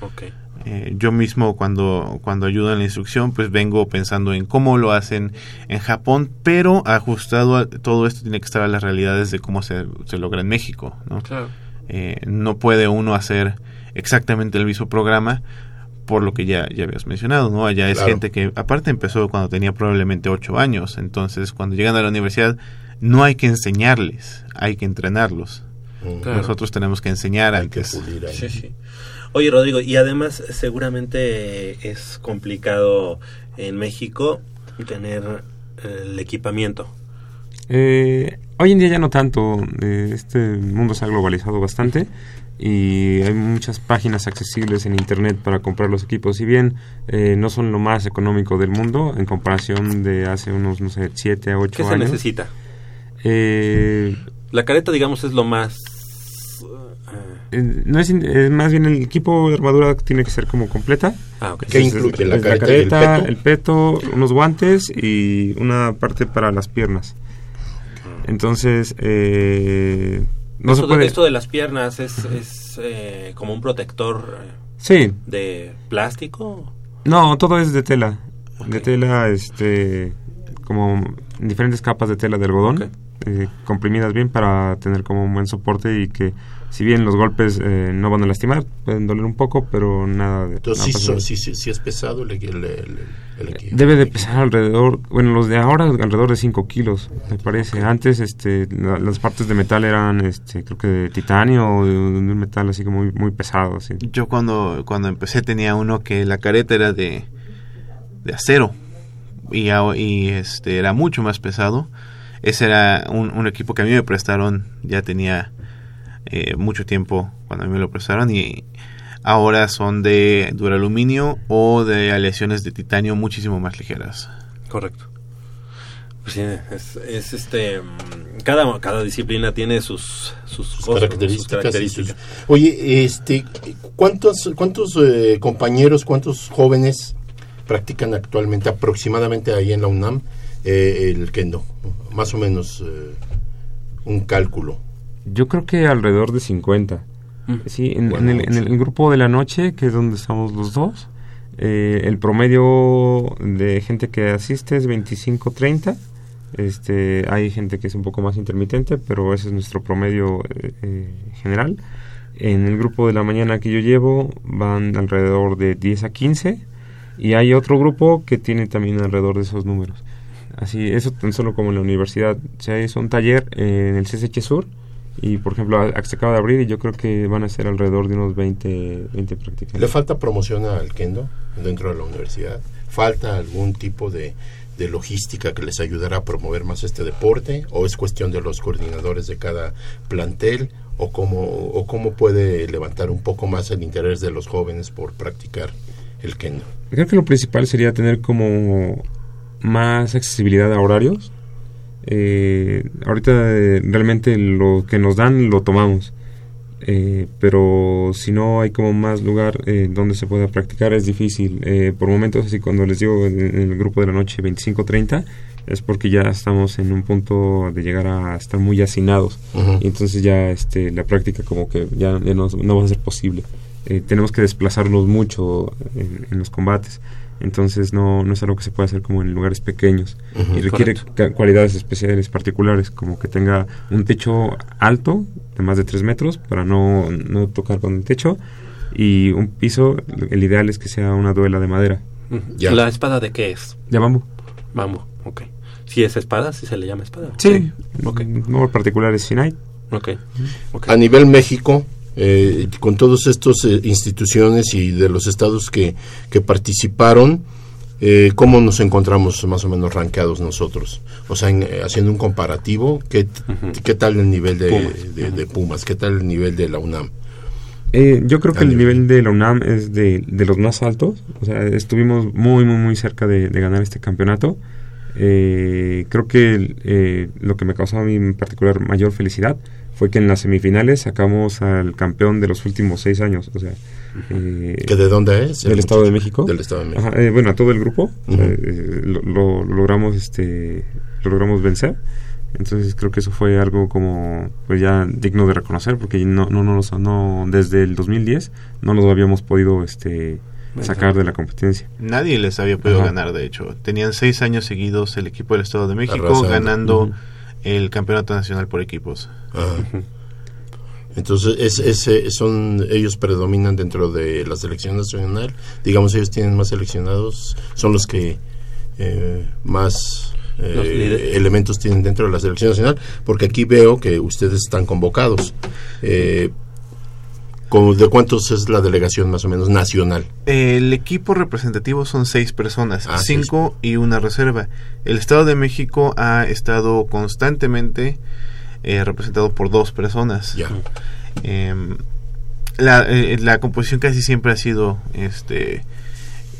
Ok. Eh, yo mismo cuando, cuando ayudo en la instrucción, pues vengo pensando en cómo lo hacen en Japón, pero ajustado a todo esto tiene que estar a las realidades de cómo se, se logra en México. ¿no? Claro. Eh, no puede uno hacer exactamente el mismo programa por lo que ya, ya habías mencionado, ¿no? Allá es Claro. gente que aparte empezó cuando tenía probablemente ocho años, entonces cuando llegan a la universidad no hay que enseñarles, hay que entrenarlos. Claro. Nosotros tenemos que enseñar antes. Sí, sí. Oye, Rodrigo, y además seguramente es complicado en México tener eh, el equipamiento. Eh, hoy en día ya no tanto, eh, este mundo se ha globalizado bastante y hay muchas páginas accesibles en internet para comprar los equipos. Si bien eh, no son lo más económico del mundo en comparación de hace unos, no sé, 7 a 8 ¿Qué años. se necesita? Eh, La careta, digamos, es lo más Eh, no es, más bien el equipo de armadura tiene que ser como completa. Ah. ¿Qué incluye? es- ¿La es careta y el peto? el peto, unos guantes y una parte para las piernas. Entonces, eh, no esto, se puede... esto de las piernas es, es eh, como un protector eh, Sí, de plástico. no, todo es de tela. De tela, este, como diferentes capas de tela de algodón, eh, comprimidas bien para tener como un buen soporte y que si bien los golpes eh, no van a lastimar, pueden doler un poco, pero nada de... Entonces, sí, son- nada. sí, sí, sí es pesado el, el, el- el-. Debe de pesar alrededor, bueno, los de ahora alrededor de 5 kilos, me parece. Antes, este, la- las partes de metal eran, este, creo que de titanio o de, de un metal así como muy, muy pesado, así. Yo cuando, cuando empecé tenía uno que la careta era de, de acero y, y este era mucho más pesado. Ese era un, un equipo que a mí me prestaron, ya tenía eh, mucho tiempo cuando a mí me lo prestaron y ahora son de duraluminio o de aleaciones de titanio muchísimo más ligeras. Correcto. Pues sí, es, es este. mm, Cada, cada disciplina tiene sus, sus, sus cosas, características. Sus características. y sus- Oye, este, ¿cuántos, cuántos eh, compañeros, cuántos jóvenes practican actualmente aproximadamente ahí en la UNAM eh, el kendo? Más o menos eh, un cálculo. Yo creo que alrededor de 50. Mm. Sí, en, Bueno, en el, en el grupo de la noche, que es donde estamos los dos, eh, el promedio de gente que asiste es 25-30. Este, hay gente que es un poco más intermitente, pero ese es nuestro promedio eh, eh, general. En el grupo de la mañana que yo llevo van alrededor de 10 a 15 y hay otro grupo que tiene también alrededor de esos números. Así, eso tan solo como en la universidad. Se hizo un taller eh, en el CSH Sur y, por ejemplo, a- se acaba de abrir y yo creo que van a ser alrededor de unos 20, 20 practicantes. ¿Le falta promoción al kendo dentro de la universidad? ¿Falta algún tipo de, de logística que les ayudara a promover más este deporte? ¿O es cuestión de los coordinadores de cada plantel? ¿O cómo, o cómo puede levantar un poco más el interés de los jóvenes por practicar el kendo? Creo que lo principal sería tener como más accesibilidad a horarios. Eh, ahorita eh, realmente lo que nos dan lo tomamos. Eh, pero si no hay como más lugar eh, donde se pueda practicar es difícil. Eh, por momentos, así cuando les digo en, en el grupo de la noche 25-30, es porque ya estamos en un punto de llegar a estar muy hacinados. Y entonces ya este, la práctica como que ya, ya no, no va a ser posible. Eh, tenemos que desplazarnos mucho en, en los combates. Entonces no, no es algo que se puede hacer como en lugares pequeños. Ujú, y requiere cualidades especiales, particulares, como que tenga un techo alto, de más de 3 metros, para no, no tocar con el techo. Y un piso, el ideal es que sea una duela de madera. Ujú. Ya. ¿La espada de qué es? ¿Ya vamos? Vamos, ok. Si es espada, si se le llama espada. Sí. Ok. No particular es Sinai. Ok. ok. A nivel México, eh, con todas estas instituciones y de los estados que, que participaron, eh, ¿cómo nos encontramos más o menos rankeados nosotros? O sea, en, eh, haciendo un comparativo, ¿qué, ¿qué tal el nivel de Pumas. de- de Pumas? ¿Qué tal el nivel de la UNAM? Eh, yo creo que el nivel- nivel de la UNAM es de, de los más altos. O sea, estuvimos muy, muy, muy cerca de, de ganar este campeonato. Eh, creo que eh, lo que me causó a mí en particular mayor felicidad fue que en las semifinales sacamos al campeón de los últimos seis años. O sea, eh, ¿Que ¿De dónde es? del El Estado de? México. Del Estado de México. Ajá, eh, bueno, a todo el grupo eh, lo, lo- lo logramos este lo logramos vencer. Entonces creo que eso fue algo como pues ya digno de reconocer porque no no no, nos- no desde el 2010 no nos habíamos podido este sacar de la competencia. Nadie les había podido Ajá. ganar, de hecho. Tenían seis años seguidos el equipo del Estado de México Arrasando. ganando. El Campeonato Nacional por equipos. Ajá. Entonces, es, ese son ellos predominan dentro de la selección nacional. Digamos, ellos tienen más seleccionados, son los que eh, más eh, elementos tienen dentro de la selección nacional, porque aquí veo que ustedes están convocados. Eh, ¿cómo- ¿De cuántos es la delegación más o menos nacional? El equipo representativo son seis personas, Ah, cinco y una reserva. El Estado de México ha estado constantemente eh, representado por dos personas. Ya. Em, la, eh, la composición casi siempre ha sido este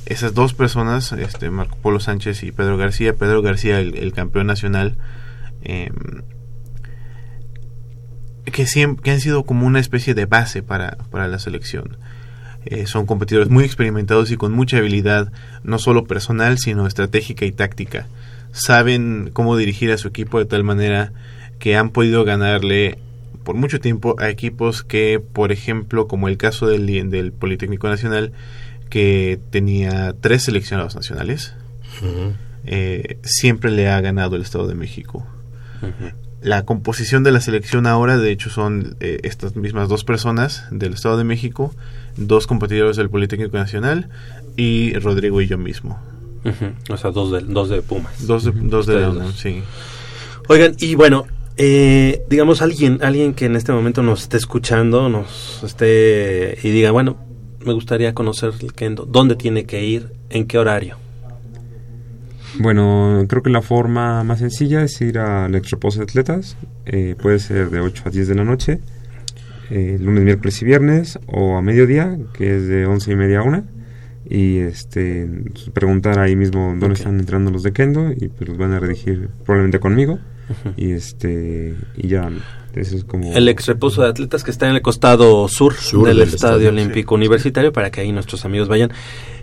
esas dos personas, este Marco Polo Sánchez y Pedro García. Pedro García, el, el campeón nacional. Que, siem- que han sido como una especie de base para, para la selección. Eh, son competidores muy experimentados y con mucha habilidad, no solo personal, sino estratégica y táctica. Saben cómo dirigir a su equipo de tal manera que han podido ganarle por mucho tiempo a equipos que, por ejemplo, como el caso del, del Politécnico Nacional, que tenía tres seleccionados nacionales, eh, siempre le ha ganado el Estado de México. La composición de la selección ahora, de hecho, son eh, estas mismas dos personas del Estado de México, dos competidores del Politécnico Nacional y Rodrigo y yo mismo. O sea, dos de, dos de Pumas. Dos de, dos de Ustedes sí. Oigan, y bueno, eh, digamos alguien, alguien que en este momento nos esté escuchando, nos esté y diga, bueno, me gustaría conocer el kendo, ¿dónde tiene que ir? ¿En qué horario? Bueno, creo que la forma más sencilla es ir al ex reposo de atletas. Eh, puede ser de 8 a 10 de la noche, eh, lunes, miércoles y viernes, o a mediodía, que es de 11 y media a 1. Y este, preguntar ahí mismo dónde están entrando los de Kendo y pues los van a redigir probablemente conmigo. Y este, y ya, eso es como. El ex reposo de atletas que está en el costado sur, Sur del, del Estadio estadio, Olímpico Universitario para que ahí nuestros amigos vayan.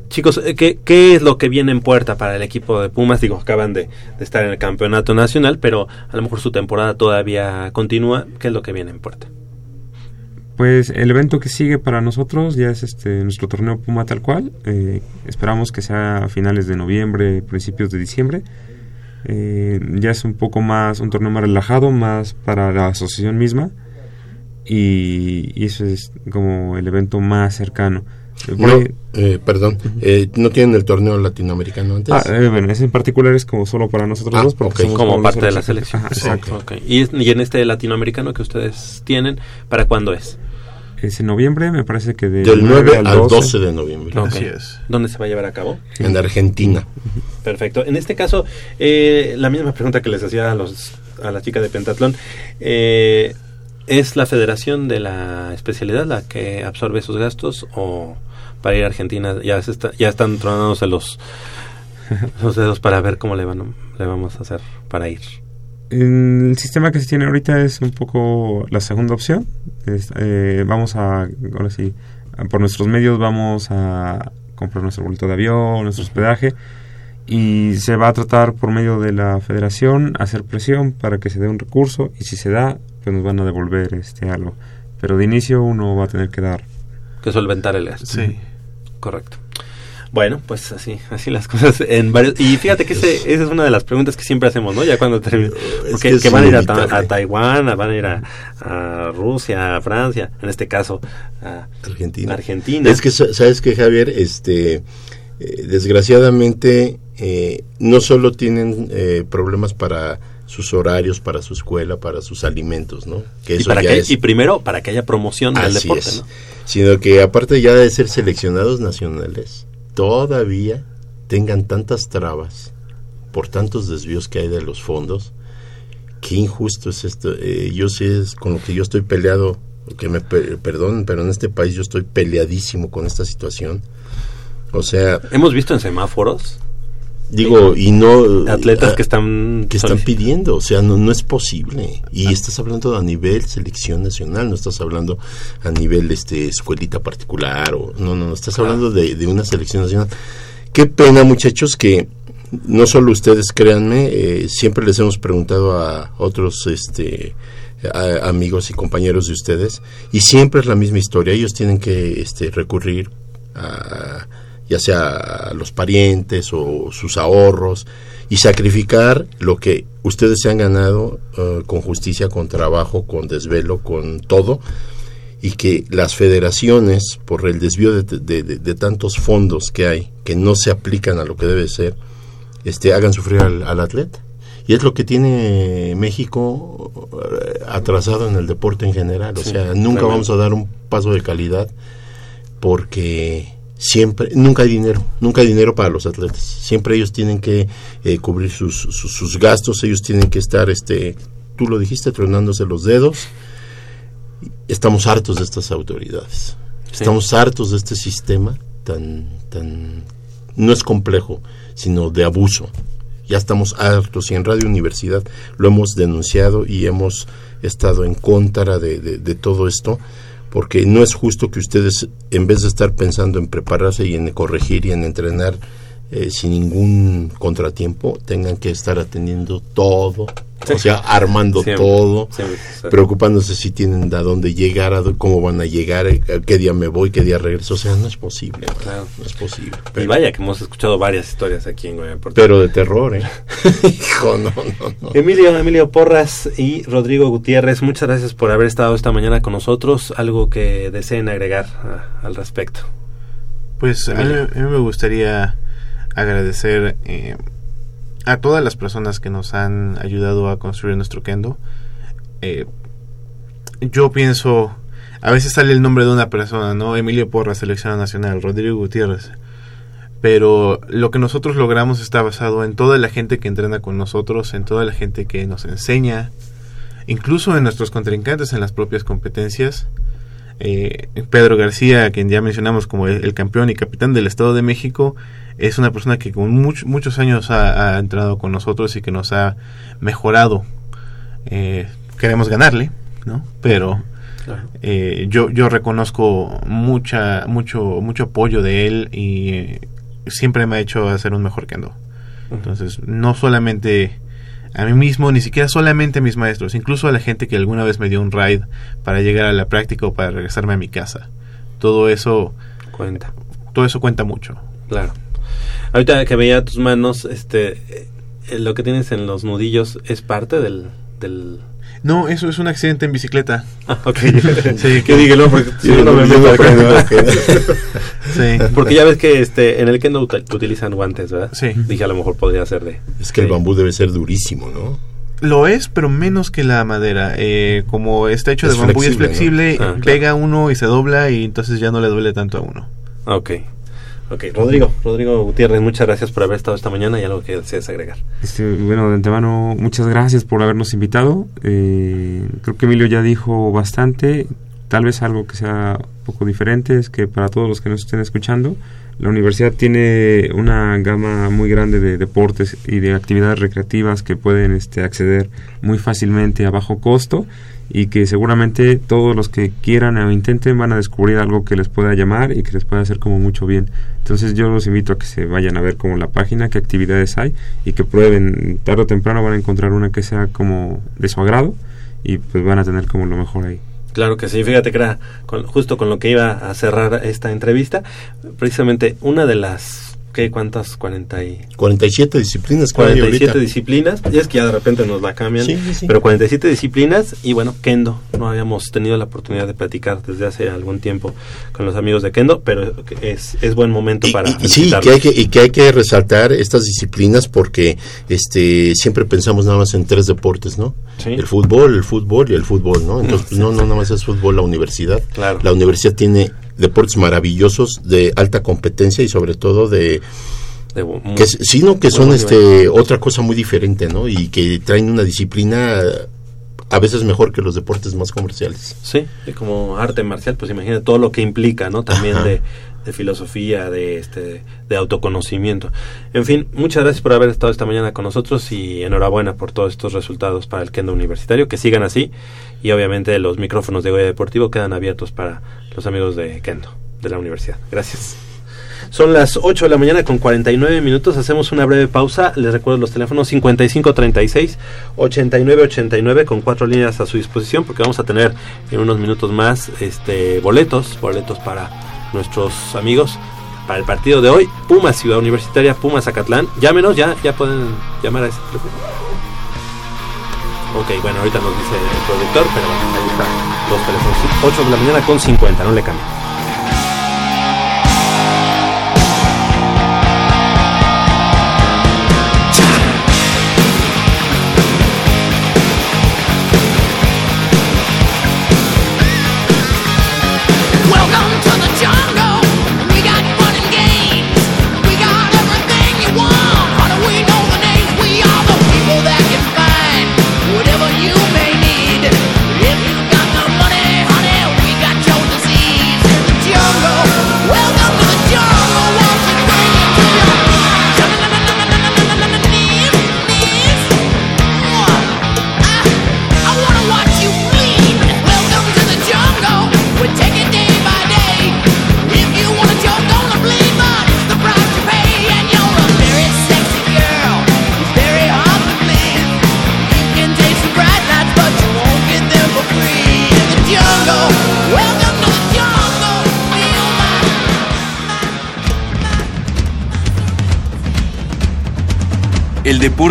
Chicos, eh, ¿qué, ¿qué es lo que viene en puerta para el equipo de Pumas? Digo, acaban de, de estar en el campeonato nacional, pero a lo mejor su temporada todavía continúa. ¿Qué es lo que viene en puerta? Pues el evento que sigue para nosotros ya es este nuestro torneo Puma tal cual. Eh, esperamos que sea a finales de noviembre, principios de diciembre. Eh, ya es un poco más, un torneo más relajado, más para la asociación misma. Y, y eso es como el evento más cercano. No, eh, perdón, eh, ¿no tienen el torneo latinoamericano antes? Ah, eh, bueno, ese en particular es como solo para nosotros Ah, dos, porque ok. somos Como parte de la selección. Ajá, exacto. Ok. ¿Y, es- y en este latinoamericano que ustedes tienen, ¿para cuándo es? Es en noviembre, me parece que de Del 9 al 12 de noviembre. Así es. ¿Dónde se va a llevar a cabo? En Argentina. Perfecto. En este caso, eh, la misma pregunta que les hacía a, los, a la chica de Pentatlón. eh, ¿Es la federación de la especialidad la que absorbe esos gastos o para ir a Argentina ya, se está, ya están tronándose los, los dedos para ver cómo le, van, le vamos a hacer para ir? El sistema que se tiene ahorita es un poco la segunda opción. Es, eh, vamos a, ahora sí, por nuestros medios vamos a comprar nuestro boleto de avión, nuestro hospedaje y se va a tratar por medio de la federación hacer presión para que se dé un recurso y si se da, pues nos van a devolver este algo. Pero de inicio uno va a tener que dar. Que solventar el gasto. Sí. Correcto. Bueno, pues así, así las cosas en varios... Y fíjate que ese, esa es una de las preguntas que siempre hacemos, ¿no? Ya cuando. Porque que es que van a ir a, Ta- a Taiwán, a- van a ir a, a Rusia, a Francia, en este caso a Argentina. Argentina. Es que, sa- ¿sabes que Javier? Este, eh, desgraciadamente, eh, no solo tienen eh, problemas para sus horarios, para su escuela, para sus alimentos, ¿no? Que y, para ya que- es... y primero, para que haya promoción del Así deporte, es. ¿no? Sino que aparte ya de ser seleccionados nacionales, todavía tengan tantas trabas por tantos desvíos que hay de los fondos. Qué injusto es esto. Eh, yo sé es con lo que yo estoy peleado, que me per- perdonen, pero en este país yo estoy peleadísimo con esta situación. O sea, Hemos visto en semáforos digo, y no... atletas ah, que están... que están pidiendo, o sea, no, no es posible. Y estás hablando a nivel selección nacional, no estás hablando a nivel este escuelita particular, o no, no, estás hablando de, de una selección nacional. Qué pena, muchachos, que no solo ustedes, créanme, eh, siempre les hemos preguntado a otros este a- amigos y compañeros de ustedes, y siempre es la misma historia. Ellos tienen que este, recurrir a ya sea los parientes o sus ahorros y sacrificar lo que ustedes se han ganado eh, con justicia, con trabajo, con desvelo, con todo y que las federaciones por el desvío de, de- de- de tantos fondos que hay que no se aplican a lo que debe ser este hagan sufrir al, al atleta y es lo que tiene México eh, atrasado en el deporte en general o Sí, sea nunca tremendo. vamos a dar un paso de calidad porque siempre, nunca hay dinero, nunca hay dinero para los atletas. Siempre ellos tienen que eh, cubrir sus, sus, sus gastos, ellos tienen que estar, este, tú lo dijiste, tronándose los dedos. Estamos hartos de estas autoridades. Estamos hartos de este sistema tan, tan, no es complejo, sino de abuso. Ya estamos hartos y en Radio Universidad lo hemos denunciado y hemos estado en contra de, de- de todo esto porque no es justo que ustedes, en vez de estar pensando en prepararse y en corregir y en entrenar eh, sin ningún contratiempo, tengan que estar atendiendo todo, o sea, armando Siempre, todo, siempre, preocupándose si tienen a dónde llegar, a cómo van a llegar, eh, a qué día me voy, qué día regreso, o sea, no es posible, Claro. no es posible. Y vaya que hemos escuchado varias historias aquí en Goya. Pero de terror, ¿eh? Hijo, no, no, no. Emilio, Emilio Porras y Rodrigo Gutiérrez, muchas gracias por haber estado esta mañana con nosotros. Algo que deseen agregar a- al respecto. Pues a mí, a mí me gustaría agradecer eh, a todas las personas que nos han ayudado a construir nuestro kendo. Eh, yo pienso, a veces sale el nombre de una persona, ¿no? Emilio Porra, selección nacional, Rodrigo Gutiérrez. Pero lo que nosotros logramos está basado en toda la gente que entrena con nosotros, en toda la gente que nos enseña, incluso en nuestros contrincantes en las propias competencias. Eh, Pedro García, quien ya mencionamos como el, el campeón y capitán del Estado de México, es una persona que con much- muchos años ha, ha entrenado con nosotros y que nos ha mejorado. Eh, queremos ganarle, ¿no? Pero eh, yo, yo reconozco mucha, mucho, mucho apoyo de él y eh, siempre me ha hecho hacer un mejor kendo. Entonces, no solamente a mí mismo, ni siquiera solamente a mis maestros, incluso a la gente que alguna vez me dio un ride para llegar a la práctica o para regresarme a mi casa. Todo eso cuenta. Todo eso cuenta mucho. Claro. Ahorita que veía tus manos, este, eh, lo que tienes en los nudillos es parte del, del No, eso es un accidente en bicicleta. Ah, ok. Sí, que diga, no, porque si no, no me yo meto no acá. aprendo. Sí. Porque ya ves que este en el kendo util- utilizan guantes, ¿verdad? Sí. Dije a lo mejor podría ser de. Es que el bambú debe ser durísimo, ¿no? Lo es, pero menos que la madera. Eh, como está hecho Es de bambú y es flexible. Ah, claro. pega uno y se dobla y entonces ya no le duele tanto a uno. Ah, Ok. Ok, Rodrigo, Rodrigo Gutiérrez, muchas gracias por haber estado esta mañana y algo que desees agregar. Este, bueno, de antemano, muchas gracias por habernos invitado. Eh, creo que Emilio ya dijo bastante. Tal vez algo que sea un poco diferente es que para todos los que nos estén escuchando, la universidad tiene una gama muy grande de deportes y de actividades recreativas que pueden este, acceder muy fácilmente a bajo costo y que seguramente todos los que quieran o intenten van a descubrir algo que les pueda llamar y que les pueda hacer como mucho bien. Entonces yo los invito a que se vayan a ver como la página, qué actividades hay y que prueben. Tarde o temprano van a encontrar una que sea como de su agrado y pues van a tener como lo mejor ahí. Claro que sí, fíjate que era con- justo con lo que iba a cerrar esta entrevista, precisamente una de las, ¿qué? ¿Cuántas? 40 y... 47 disciplinas que hay 47 ahorita. disciplinas, y es que ya de repente nos la cambian, Sí, sí, sí. pero 47 disciplinas y bueno, Kendo, no habíamos tenido la oportunidad de platicar desde hace algún tiempo con los amigos de Kendo, pero es, es buen momento para Y sí, que hay que, y que hay que resaltar estas disciplinas porque este siempre pensamos nada más en tres deportes, ¿no? El fútbol, el fútbol y el fútbol, ¿no? Entonces, pues, no, no, nada más es fútbol la universidad. Claro. La universidad tiene deportes maravillosos de alta competencia y sobre todo de muy- que sino que son este nivel. otra cosa muy diferente, ¿no? Y que traen una disciplina a veces mejor que los deportes más comerciales. Sí, y como arte marcial, pues imagina todo lo que implica, ¿no? También de filosofía, de este, de autoconocimiento. En fin, muchas gracias por haber estado esta mañana con nosotros y enhorabuena por todos estos resultados para el Kendo Universitario, que sigan así y obviamente los micrófonos de Goya Deportivo quedan abiertos para amigos de Kendo, de la universidad. Gracias. Son las 8 de la mañana con 49 minutos. Hacemos una breve pausa. Les recuerdo los teléfonos 5536 8989 con cuatro líneas a su disposición porque vamos a tener en unos minutos más este boletos, boletos para nuestros amigos para el partido de hoy. Pumas Ciudad Universitaria, Pumas Zacatlán. Llámenos, ya ya pueden llamar a ese teléfono. Ok, bueno, ahorita nos dice el productor, pero bueno, ahí están los teléfonos. 8 de la mañana con 50, no le cambien.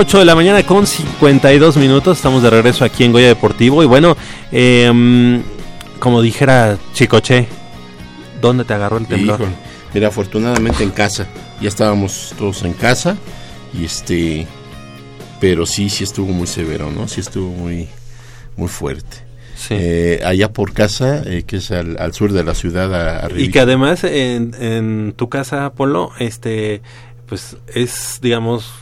8 de la mañana con 52 minutos. Estamos de regreso aquí en Goya Deportivo. Y bueno, eh, como dijera Chicoche, ¿dónde te agarró el temblor? Híjole. Mira, afortunadamente en casa. Ya estábamos todos en casa. Y este. Pero sí, sí estuvo muy severo, ¿no? Sí estuvo muy, muy fuerte. Sí. Eh, allá por casa, eh, que es al, sur de la ciudad. A, a y que además en, en tu casa, Polo, este, pues es, digamos,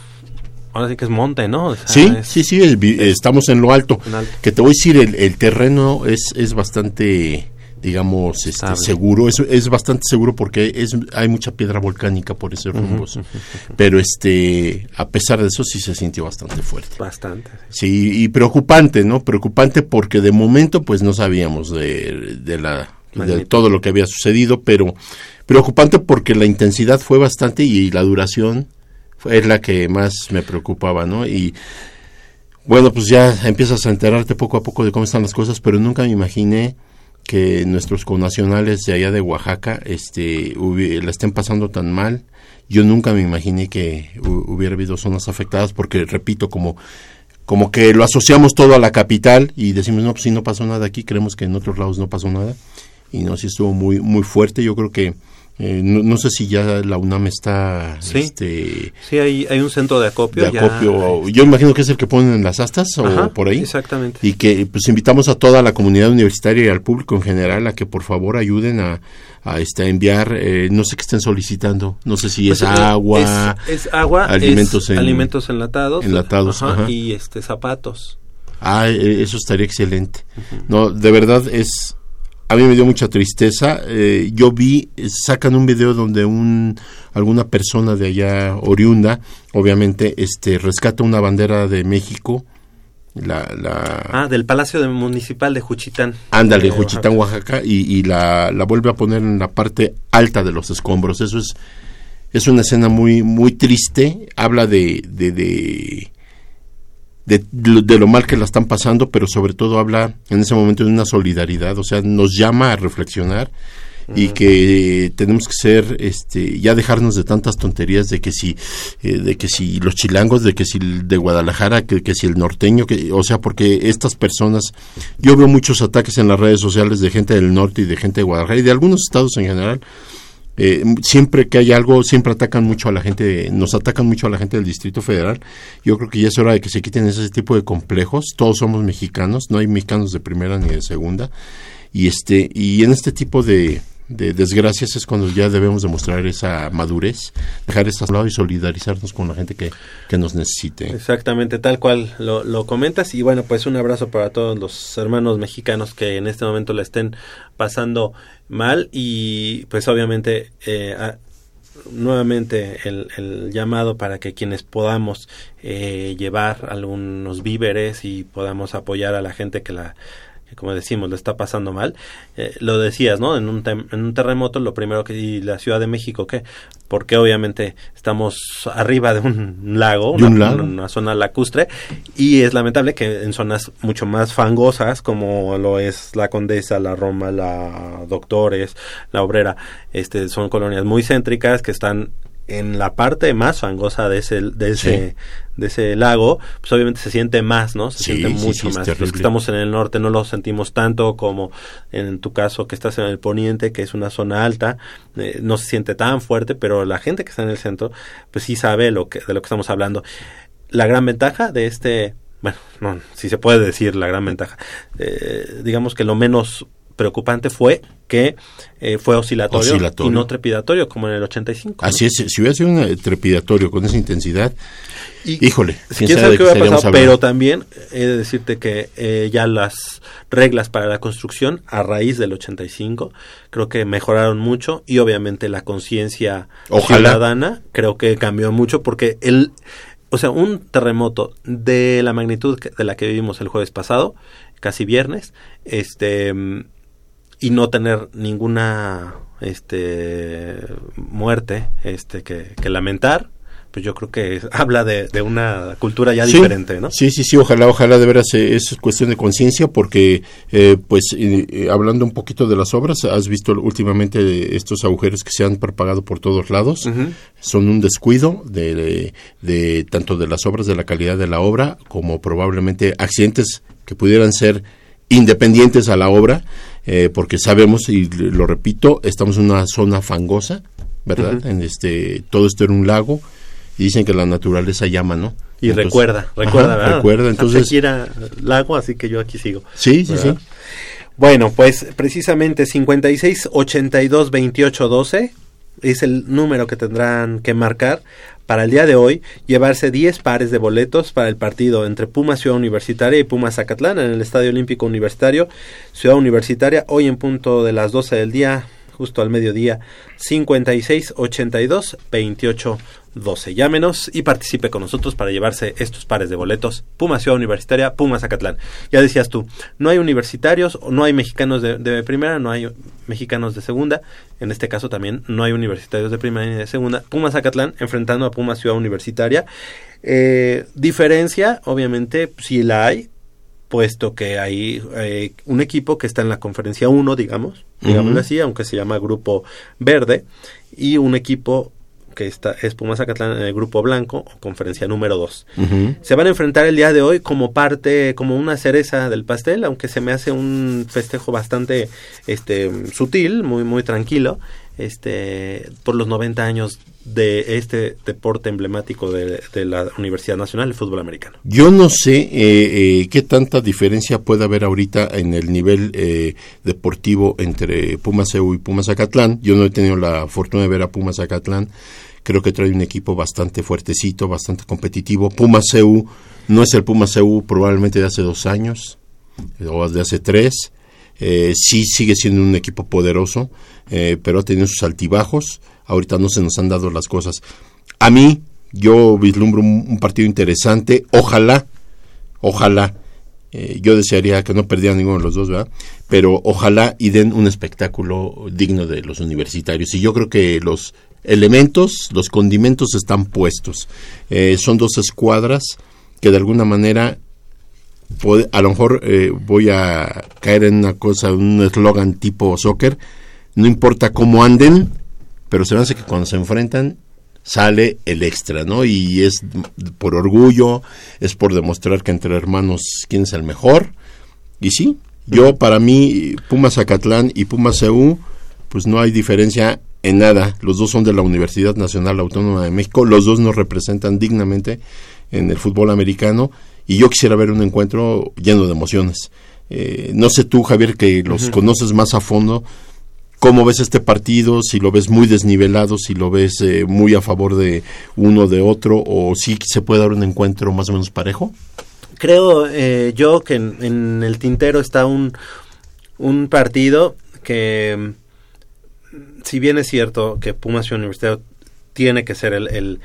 ahora sí que es monte, ¿no? O sea, Sí, es- sí, sí, estamos en lo alto. En alto. Que te voy a decir, el, el terreno es, es bastante, digamos, este, seguro. Es, es bastante seguro porque es, hay mucha piedra volcánica por esos rumbos. Pero este, a pesar de eso, sí se sintió bastante fuerte. Bastante. Sí, y preocupante, ¿no? Preocupante porque de momento, pues no sabíamos de, de la de todo lo que había sucedido, pero preocupante porque la intensidad fue bastante y la duración es la que más me preocupaba, ¿no? Y bueno, pues ya empiezas a enterarte poco a poco de cómo están las cosas, pero nunca me imaginé que nuestros connacionales de allá de Oaxaca este la estén pasando tan mal. Yo nunca me imaginé que hu- hubiera habido zonas afectadas porque repito como como que lo asociamos todo a la capital y decimos, no, pues si no pasó nada aquí, creemos que en otros lados no pasó nada. Y no, sí estuvo muy muy fuerte. Yo creo que, eh, no, no sé si ya la UNAM está... Sí. Este, Sí, hay, hay un centro de acopio. de ya- acopio. Yo imagino que es el que ponen en las astas o Ajá, por ahí. Exactamente. Y que pues invitamos a toda la comunidad universitaria y al público en general a que por favor ayuden a, a, este, enviar, eh, no sé qué estén solicitando, no sé si Pues, es eh, agua, Es, es agua, alimentos, en- alimentos enlatados. enlatados, ajá, ajá. y este zapatos. Ah, eh, eso estaría excelente. No, de verdad es a mí me dio mucha tristeza. Eh, yo vi eh, sacan un video donde un alguna persona de allá oriunda, obviamente, este rescata una bandera de México. La, la Ah, del Palacio Municipal de Juchitán. Ándale, de Juchitán, Oaxaca, y, y la, la vuelve a poner en la parte alta de los escombros. Eso es, es una escena muy, muy triste. Habla de, de, de, de, lo- de lo mal que la están pasando, pero sobre todo habla en ese momento de una solidaridad. O sea, nos llama a reflexionar y que tenemos que ser este ya dejarnos de tantas tonterías de que si eh, de que si los chilangos de que si el de Guadalajara que, que si el norteño que o sea porque estas personas yo veo muchos ataques en las redes sociales de gente del norte y de gente de Guadalajara y de algunos estados en general eh, siempre que hay algo, siempre atacan mucho a la gente, nos atacan mucho a la gente del Distrito Federal. Yo creo que ya es hora de que se quiten ese tipo de complejos. Todos somos mexicanos, no hay mexicanos de primera ni de segunda. Y este, y en este tipo de, de desgracias es cuando ya debemos demostrar esa madurez, dejar esto a lado y solidarizarnos con la gente que, que nos necesite. Exactamente, tal cual lo, lo comentas. Y bueno, pues un abrazo para todos los hermanos mexicanos que en este momento la estén pasando mal. Y pues obviamente, eh, nuevamente el, el llamado para que quienes podamos eh, llevar algunos víveres y podamos apoyar a la gente que la que como decimos, le está pasando mal. Eh, lo decías, ¿no? En un, tem- en un terremoto, lo primero que... Y la Ciudad de México, ¿qué? Porque obviamente estamos arriba de un lago, De un una, lago. una zona lacustre, y es lamentable que en zonas mucho más fangosas, como lo es la Condesa, la Roma, la Doctores, la Obrera, este, son colonias muy céntricas que están en la parte más fangosa de ese, de ese, de ese lago, pues obviamente se siente más, ¿no? Se Sí, siente mucho sí, más. Los que estamos en el norte no lo sentimos tanto como en tu caso que estás en el poniente, que es una zona alta, eh, no se siente tan fuerte, pero la gente que está en el centro, pues sí sabe lo que, de lo que estamos hablando. La gran ventaja de este, bueno, no, si se puede decir la gran ventaja, eh, digamos que lo menos preocupante fue que eh, fue oscilatorio, Oscilatorio. y no trepidatorio como en el 85. ¿no? Así es, si hubiera sido un eh, trepidatorio con esa intensidad, híjole, quién sabe qué hubiera pasado, pero también he de decirte que eh, ya las reglas para la construcción a raíz del 85 creo que mejoraron mucho y obviamente la conciencia ciudadana creo que cambió mucho porque el o sea, un terremoto de la magnitud de la que vivimos el jueves pasado, casi viernes, este mm, y no tener ninguna este muerte este que, que lamentar pues yo creo que es- habla de, de una cultura ya Sí, diferente no Sí, sí, sí, ojalá, ojalá de veras eh, es cuestión de conciencia porque, eh, pues, eh, hablando un poquito de las obras, has visto últimamente estos agujeros que se han propagado por todos lados, son un descuido de, de, de tanto de las obras, de la calidad de la obra, como probablemente accidentes que pudieran ser independientes a la obra, eh, porque sabemos, y lo repito, estamos en una zona fangosa, ¿verdad? Ujú. En este, todo esto era un lago, y dicen que la naturaleza llama, ¿no? y Entonces- recuerda recuerda Ajá, ¿verdad? recuerda entonces Aquí era lago así que yo aquí sigo Sí, sí, ¿verdad? sí. Bueno, pues precisamente 56 82 28 12 es el número que tendrán que marcar para el día de hoy llevarse 10 pares de boletos para el partido entre Pumas Ciudad Universitaria y Pumas Zacatlán en el Estadio Olímpico Universitario. Ciudad Universitaria hoy en punto de las 12 del día justo al mediodía 56 82 28 12 llámenos y participe con nosotros para llevarse estos pares de boletos. Pumas Ciudad Universitaria Pumas Zacatlán. Ya decías tú no hay universitarios o no hay mexicanos de, de primera no hay mexicanos de segunda. En este caso también no hay universitarios de primera ni de segunda. Pumas Zacatlán enfrentando a Pumas Ciudad Universitaria. Eh, diferencia obviamente sí la hay puesto que hay eh, un equipo que está en la conferencia 1, digamos, digámoslo así, aunque se llama Grupo Verde, y un equipo que está es Pumas Zacatlán en el Grupo Blanco, o conferencia número 2. Ujú. Se van a enfrentar el día de hoy como parte, como una cereza del pastel, aunque se me hace un festejo bastante este sutil, muy muy tranquilo, este por los 90 años de este deporte emblemático de, de la Universidad Nacional de Fútbol Americano. Yo no sé eh, eh, qué tanta diferencia puede haber ahorita en el nivel eh, deportivo entre Pumas EU y Pumas Zacatlán. Yo no he tenido la fortuna de ver a Pumas Zacatlán. Creo que trae un equipo bastante fuertecito, bastante competitivo. Pumas EU no es el Pumas EU probablemente de hace dos años o de hace tres. Eh, sí sigue siendo un equipo poderoso, eh, pero ha tenido sus altibajos. Ahorita no se nos han dado las cosas. A mí, yo vislumbro un, un partido interesante. Ojalá, ojalá. eh, yo desearía que no perdieran ninguno de los dos, ¿verdad? Pero ojalá y den un espectáculo digno de los universitarios. Y yo creo que los elementos, los condimentos están puestos. Eh, son dos escuadras que de alguna manera a lo mejor eh, voy a caer en una cosa, un eslogan tipo soccer, no importa cómo anden, pero se me hace que cuando se enfrentan sale el extra, ¿no? Y es por orgullo, es por demostrar que entre hermanos quién es el mejor. Y sí, yo para mí Pumas Zacatlán y Pumas EU, pues no hay diferencia en nada. Los dos son de la Universidad Nacional Autónoma de México, los dos nos representan dignamente en el fútbol americano y yo quisiera ver un encuentro lleno de emociones. Eh, no sé tú, Javier, que los conoces más a fondo, ¿cómo ves este partido? Si lo ves muy desnivelado, si lo ves eh, muy a favor de uno de otro, o si se puede dar un encuentro más o menos parejo. creo eh, yo que en, en el tintero está un, un partido que, si bien es cierto que Pumas Ciudad Universitario tiene que ser el, el,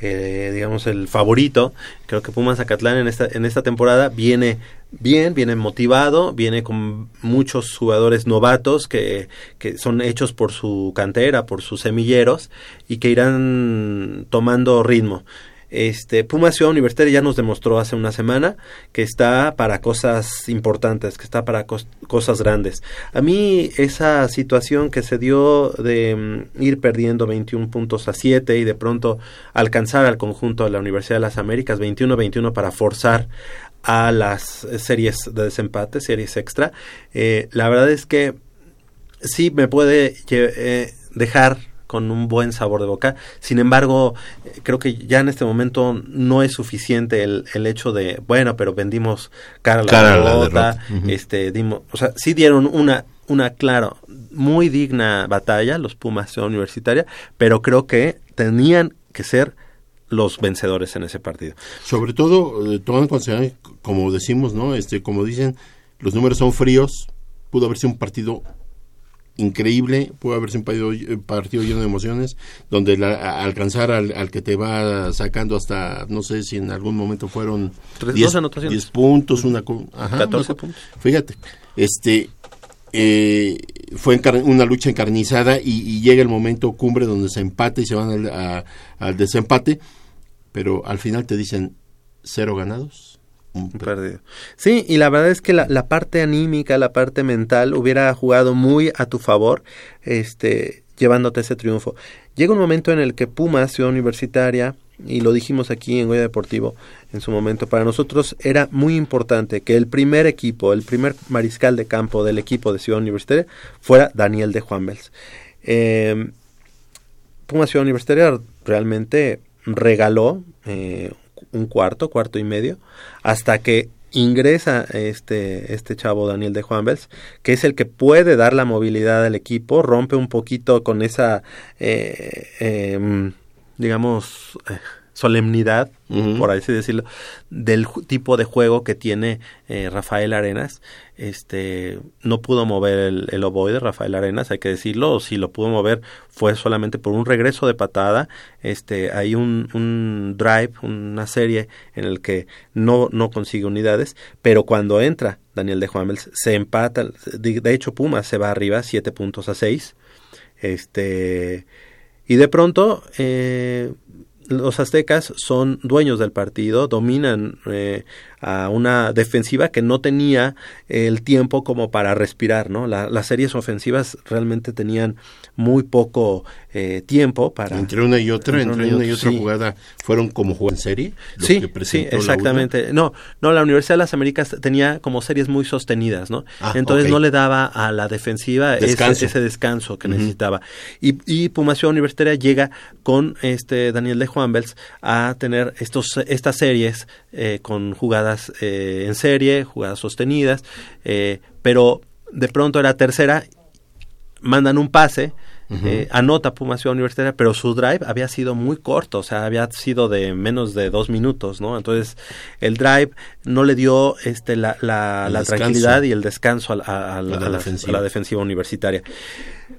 eh, digamos, el favorito, creo que Pumas Zacatlán en esta, en esta temporada viene bien, viene motivado, viene con muchos jugadores novatos que, que son hechos por su cantera, por sus semilleros y que irán tomando ritmo. Este, Puma Ciudad Universitaria ya nos demostró hace una semana que está para cosas importantes, que está para cos- cosas grandes. A mí esa situación que se dio de mm, ir perdiendo 21 puntos a 7 y de pronto alcanzar al conjunto de la Universidad de las Américas 21-21 para forzar a las series de desempate, series extra, eh, la verdad es que sí me puede eh, dejar con un buen sabor de boca. Sin embargo, creo que ya en este momento no es suficiente el, el hecho de, bueno, pero vendimos cara a la Cara la derrota, este, dimos, o sea, sí dieron una, una, claro, muy digna batalla los Pumas Ciudad Universitaria, pero creo que tenían que ser los vencedores en ese partido. Sobre todo, eh, tomando en consideración, como decimos, ¿no? Este, como dicen, los números son fríos. Pudo haber sido un partido increíble, pudo haber sido un partido, eh, partido lleno de emociones, donde la- alcanzar al, al que te va sacando hasta, no sé si en algún momento fueron Tres- 10 dos anotaciones. 10 puntos, una, ajá, 14 una co- puntos. Fíjate, este eh, fue una lucha encarnizada y, y llega el momento cumbre donde se empata y se van al, a- al desempate, pero al final te dicen cero ganados. Un perdido. Sí, y la verdad es que la, la parte anímica, la parte mental hubiera jugado muy a tu favor, este, llevándote ese triunfo. Llega un momento en el que Pumas, Ciudad Universitaria, y lo dijimos aquí en Goya Deportivo en su momento, para nosotros era muy importante que el primer equipo, el primer mariscal de campo del equipo de Ciudad Universitaria fuera Daniel de Juan Bels. Eh, Pumas Ciudad Universitaria realmente regaló eh, un cuarto, cuarto y medio, hasta que ingresa este, este chavo Daniel de Juan Bels, que es el que puede dar la movilidad al equipo, rompe un poquito con esa, eh, em, digamos, solemnidad, por así decirlo, del tipo de juego que tiene eh, Rafael Arenas. Este no pudo mover el, el ovoide Rafael Arenas, hay que decirlo, o si lo pudo mover fue solamente por un regreso de patada. Este hay un, un drive, una serie en el que no no consigue unidades, pero cuando entra Daniel de Juanvels se empata. De, de hecho Pumas se va arriba siete puntos a seis. Este y de pronto eh, los aztecas son dueños del partido, dominan eh, a una defensiva que no tenía el tiempo como para respirar, ¿no? La- las series ofensivas realmente tenían muy poco eh, tiempo para... Entre una y otra, entre una y otra sí. jugada, fueron como jugar en serie. Sí, que sí, exactamente. No, no, la Universidad de las Américas tenía como series muy sostenidas, ¿no? Ah, Entonces no le daba a la defensiva ese- Descanso. Ese, descanso que necesitaba. Y, y Ciudad Universitaria llega con este Daniel de Juanvels a tener estos, estas series eh, con jugadas eh, en serie, jugadas sostenidas, eh, pero de pronto era tercera, mandan un pase, Eh, anota Pumas Ciudad Universitaria, pero su drive había sido muy corto, o sea, había sido de menos de dos minutos, ¿no? Entonces, el drive no le dio este la, la, tranquilidad y el descanso a, la- a- a la, A la a la- defensiva. universitaria.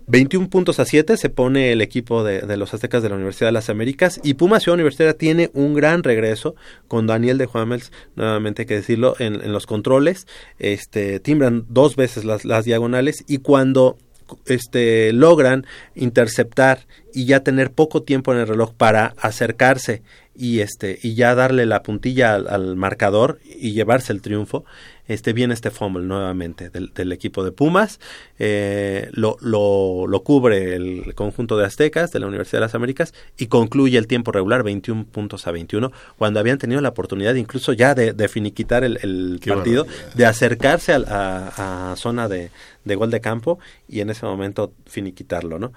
21 puntos a 7 se pone el equipo de, de los Aztecas de la Universidad de las Américas y Pumas Ciudad Universitaria tiene un gran regreso con Daniel de Juamels, nuevamente hay que decirlo, en, en los controles, este timbran dos veces las, las diagonales y cuando este logran interceptar y ya tener poco tiempo en el reloj para acercarse y este y ya darle la puntilla al, al marcador y llevarse el triunfo este viene este fumble nuevamente del, del equipo de Pumas. Eh, lo, lo, lo cubre el conjunto de aztecas de la Universidad de las Américas y concluye el tiempo regular 21 puntos a 21 cuando habían tenido la oportunidad incluso ya de, de finiquitar el, partido de acercarse a, a zona de, de gol de campo y en ese momento finiquitarlo, ¿no?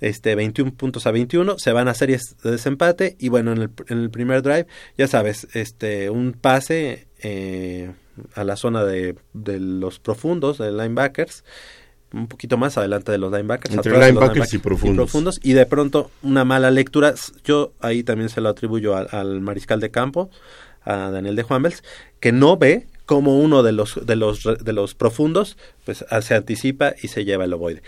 Este, 21 puntos a 21, se van a series de desempate y bueno, en el, en el primer drive, ya sabes, este, un pase eh, a la zona de, de los profundos, de linebackers, un poquito más adelante de los linebackers. Entre de los linebackers y profundos. y de pronto una mala lectura, yo ahí también se lo atribuyo al, al mariscal de campo, a Daniel de Juanvels, que no ve como uno de los, de los, de los profundos pues a- se anticipa y se lleva el ovoide.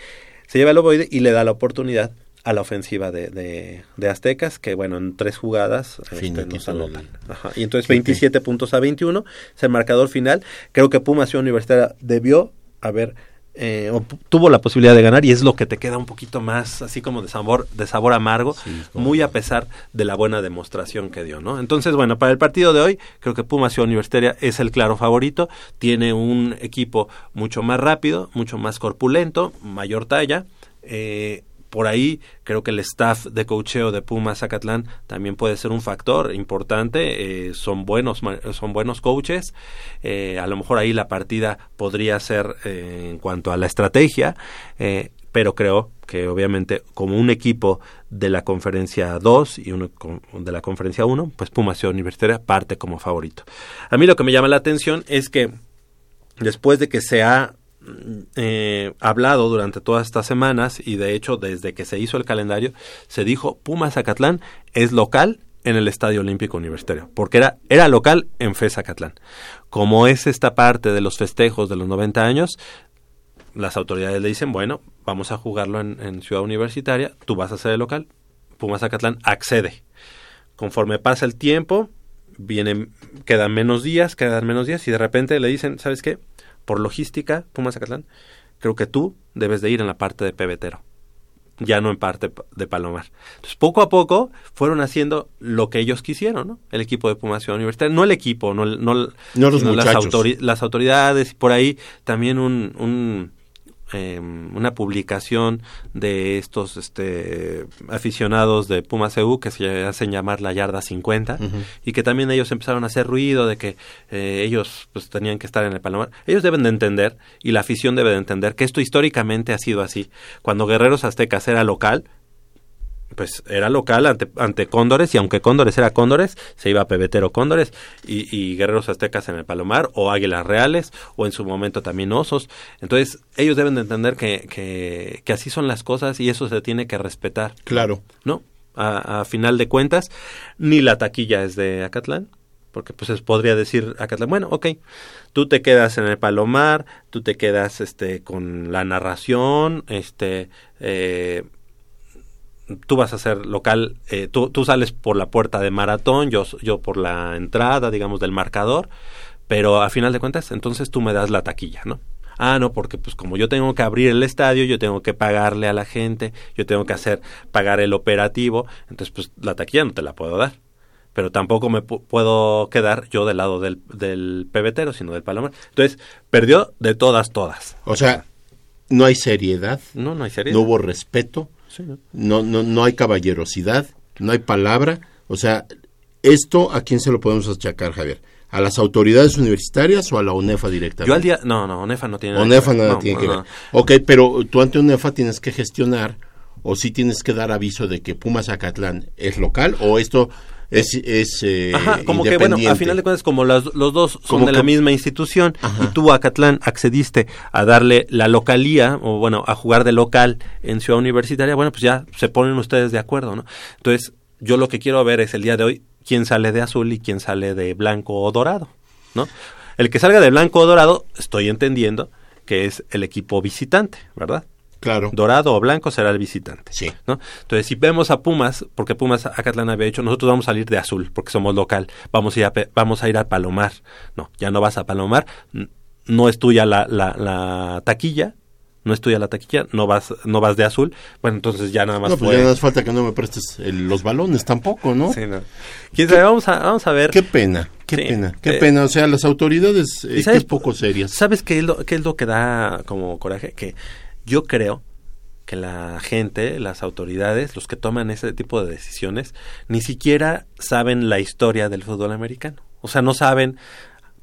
Se lleva el ovoide y le da la oportunidad a la ofensiva de, de, de Aztecas, que bueno, en tres jugadas este, nos anotan. Ajá, Y entonces Sí, sí. 27 puntos a 21 es el marcador final. Creo que Pumas Ciudad Universitaria debió haber eh, tuvo la posibilidad de ganar y es lo que te queda un poquito más así como de sabor de sabor amargo, muy a pesar de la buena demostración que dio, ¿no? Entonces, bueno, para el partido de hoy creo que Pumas Ciudad Universitaria es el claro favorito, tiene un equipo mucho más rápido, mucho más corpulento, mayor talla, eh, por ahí creo que el staff de cocheo de Pumas Zacatlán también puede ser un factor importante. eh, son buenos son buenos coaches. eh, a lo mejor ahí la partida podría ser eh, en cuanto a la estrategia, pero creo que obviamente como un equipo de la conferencia 2 y uno de la conferencia 1, pues Pumas Ciudad Universitaria parte como favorito. A mí lo que me llama la atención es que después de que se ha eh, hablado durante todas estas semanas y de hecho desde que se hizo el calendario se dijo Pumas Zacatlán es local en el Estadio Olímpico Universitario, porque era, era local en FE Zacatlán. Como es esta parte de los festejos de los 90 años, las autoridades le dicen, bueno, vamos a jugarlo en, Ciudad Universitaria, tú vas a ser el local, Pumas Zacatlán accede. Conforme pasa el tiempo, vienen, quedan menos días, quedan menos días y de repente le dicen, ¿sabes qué? Por logística, Pumas Zacatlán, creo que tú debes de ir en la parte de pebetero, ya no en parte pa- de Palomar. Entonces, poco a poco fueron haciendo lo que ellos quisieron, ¿no? El equipo de Pumas Ciudad Universitaria, no el equipo, no, no, No los las, autori- las autoridades y por ahí también un, un, eh, una publicación de estos este, aficionados de Pumas EU que se hacen llamar la yarda 50 Ujú. y que también ellos empezaron a hacer ruido de que eh, ellos pues tenían que estar en el Palomar. Ellos deben de entender y la afición debe de entender que esto históricamente ha sido así. Cuando Guerreros Aztecas era local, pues era local ante, ante Cóndores y aunque Cóndores era Cóndores, se iba a Pebetero Cóndores y, y Guerreros Aztecas en el Palomar o Águilas Reales o en su momento también Osos. Entonces ellos deben de entender que, que, que así son las cosas y eso se tiene que respetar. Claro. ¿No? A, a final de cuentas, ni la taquilla es de Acatlán. Porque pues es- podría decir Acatlán, bueno, ok, tú te quedas en el Palomar, tú te quedas este con la narración, este eh, tú vas a ser local, eh, tú, tú sales por la puerta de maratón, yo, yo por la entrada, digamos, del marcador, pero a final de cuentas, entonces tú me das la taquilla, ¿no? Ah, no, porque pues como yo tengo que abrir el estadio, yo tengo que pagarle a la gente, yo tengo que hacer, pagar el operativo, entonces pues la taquilla no te la puedo dar. Pero tampoco me pu- puedo quedar yo del lado del, del pebetero, sino del palomar. Entonces, perdió de todas, todas. O sea, no hay seriedad. No, no hay seriedad. No hubo respeto. Sí, ¿no? No, no, no hay caballerosidad. No hay palabra. O sea, esto a quién se lo podemos achacar, Javier. ¿A las autoridades universitarias o a la UNEFA directamente? Yo al día, no, no, ONEFA no tiene ONEFA que ver. nada No, tiene que no, ver. no. Ok, pero tú ante UNEFA tienes que gestionar o sí tienes que dar aviso de que Pumas Acatlán es local o esto es, es eh, Ajá, como que bueno, a final de cuentas, como las- los dos son Como de la misma institución y tú, Acatlán, accediste a darle la localía, o bueno, a jugar de local en Ciudad Universitaria, bueno, pues ya se ponen ustedes de acuerdo, ¿no? Entonces, yo lo que quiero ver es el día de hoy quién sale de azul y quién sale de blanco o dorado, ¿no? El que salga de blanco o dorado, estoy entendiendo que es el equipo visitante, ¿verdad? Claro. Dorado o blanco será el visitante. Sí. ¿no? Entonces, si vemos a Pumas, porque Pumas Acatlán había dicho, nosotros vamos a salir de azul, porque somos local, vamos a ir a, vamos a, ir a Palomar. No, ya no vas a Palomar, no es tuya la, la, la taquilla, no es tuya la taquilla, no vas, no vas de azul, bueno, entonces ya nada más No, pues fue- ya nada más falta que no me prestes el- los balones tampoco, ¿no? Sí, no. ¿Quién sabe? Vamos a, vamos a ver. Qué pena, qué Sí. pena, qué Eh, pena. O sea, las autoridades, eh, ¿Y sabes qué poco serias. ¿Sabes qué es, lo, qué es lo que da como coraje? Que yo creo que la gente, las autoridades, los que toman ese tipo de decisiones, ni siquiera saben la historia del fútbol americano. O sea, no saben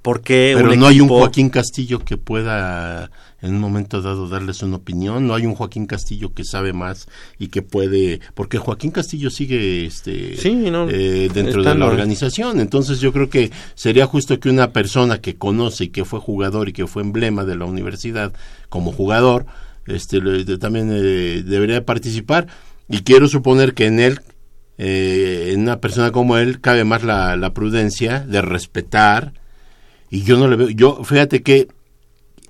por qué Pero un no hay un Joaquín Castillo que pueda en un momento dado darles una opinión, no hay un Joaquín Castillo que sabe más y que puede, porque Joaquín Castillo sigue este Sí, no, eh, dentro de la organización, entonces yo creo que sería justo que una persona que conoce y que fue jugador y que fue emblema de la universidad como jugador, este de- también eh, debería participar. Y quiero suponer que en él eh, en una persona como él cabe más la, la prudencia de respetar. Y yo no le veo, yo fíjate que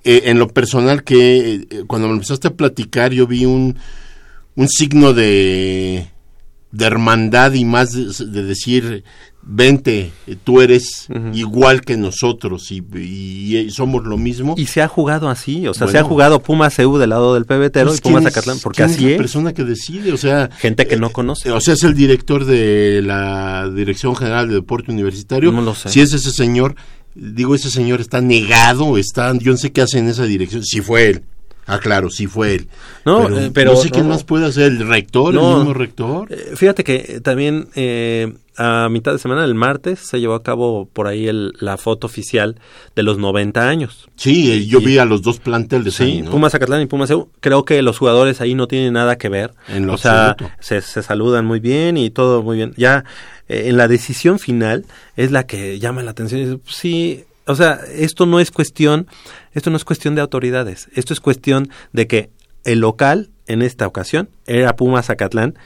eh, en lo personal que eh, cuando me empezaste a platicar yo vi un un signo de, de hermandad y más de decir, vente, tú eres igual que nosotros y, y- y somos lo mismo. Y se ha jugado así, o sea, se ha jugado Pumas CU del lado del pebetero Pues, y Pumas ¿quién es- Zacatlán, porque quién así la es. persona que decide, o sea, Gente que no conoce. o sea, es el director de la Dirección General de Deporte Universitario. No lo sé. Si es ese señor, digo, ese señor está negado, está, yo no sé qué hace en esa dirección, si fue él. Ah, claro, sí fue él. No, pero, eh, pero no sé quién no. más puede hacer, el rector, No. el mismo rector. Eh, Fíjate que eh, también eh, a mitad de semana, el martes, se llevó a cabo por ahí el- la foto oficial de los 90 años. Sí, eh, yo vi a los dos planteles Sí, ahí, ¿no? Pumas Zacatlán y Pumas CU. Creo que los jugadores ahí no tienen nada que ver. En lo o sea, se, se saludan muy bien y todo muy bien. Ya eh, en la decisión final es la que llama la atención. Dices, Sí, o sea, esto no es cuestión, esto no es cuestión de autoridades. Esto es cuestión de que el local en esta ocasión era Pumas Zacatlán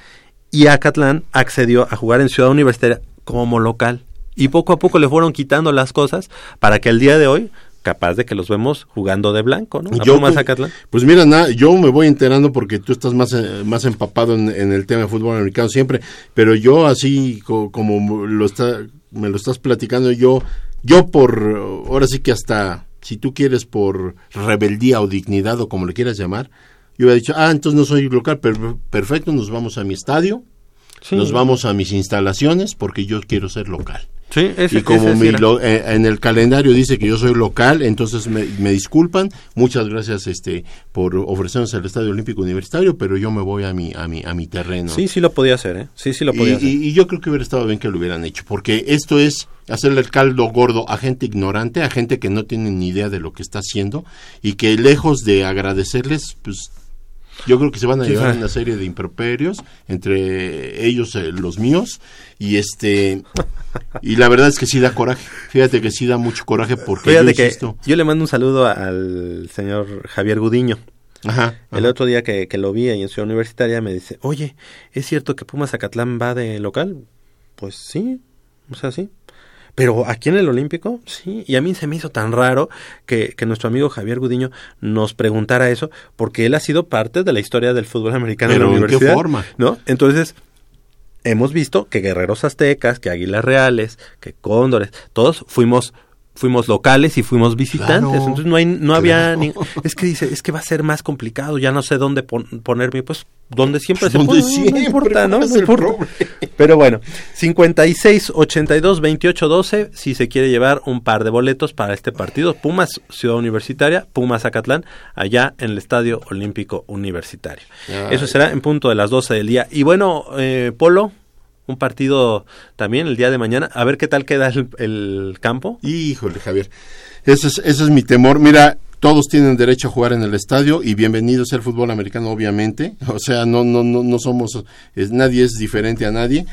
y Acatlán accedió a jugar en Ciudad Universitaria como local. Y poco a poco le fueron quitando las cosas para que el día de hoy, capaz de que los vemos jugando de blanco, ¿no? A Yo, Pumas pues, Zacatlán. Pues mira, na- yo me voy enterando porque tú estás más, eh, más empapado en, en el tema de fútbol americano siempre, pero yo así co- como lo está, me lo estás platicando, yo, yo por, ahora sí que hasta, si tú quieres por rebeldía o dignidad o como le quieras llamar, yo hubiera dicho, ah, entonces no soy local, per- perfecto, nos vamos a mi estadio, Sí. nos vamos a mis instalaciones porque yo quiero ser local. Sí, ese- y como ese mi lo- eh, en el calendario dice que yo soy local, entonces me, me disculpan. Muchas gracias este por ofrecernos el Estadio Olímpico Universitario, pero yo me voy a mi a mi a mi terreno. Sí, sí lo podía hacer, ¿eh? Sí, sí lo Y, podía hacer. y- y yo creo que hubiera estado bien que lo hubieran hecho, porque esto es hacerle el caldo gordo a gente ignorante, a gente que no tiene ni idea de lo que está haciendo y que lejos de agradecerles, pues yo creo que se van a llevar una serie de improperios entre ellos eh, los míos y este y la verdad es que sí da coraje. Fíjate que sí da mucho coraje porque Fíjate yo que yo le mando un saludo al señor Javier Gudiño. Ajá, El otro día que, que lo vi ahí en Ciudad Universitaria me dice, oye, ¿es cierto que Pumas Zacatlán va de local? Pues sí, o sea, sí. Pero aquí en el Olímpico, sí. Y a mí se me hizo tan raro que, que nuestro amigo Javier Gudiño nos preguntara eso, porque él ha sido parte de la historia del fútbol americano Pero en la ¿en qué universidad. forma? ¿No? Entonces, hemos visto que Guerreros Aztecas, que Águilas Reales, que Cóndores, todos fuimos fuimos locales y fuimos visitantes. Claro, Entonces no hay no había ni es que dice, es que va a ser más complicado, ya no sé dónde pon- ponerme, pues donde siempre se Donde pone, no, no siempre, importa, ¿no? ¿cuál es No importa. Pero bueno, 56 82 28 12 si se quiere llevar un par de boletos para este partido, Pumas Ciudad Universitaria, Pumas Acatlán, allá en el Estadio Olímpico Universitario. Ay. Eso será en punto de las 12 del día. Y bueno, eh, Polo, un partido también el día de mañana, a ver qué tal queda el, el campo. Híjole, Javier. Ese es, ese es mi temor. Mira, todos tienen derecho a jugar en el estadio y bienvenido sea el fútbol americano, obviamente. O sea, no, no, no, no somos, es- nadie es diferente a nadie.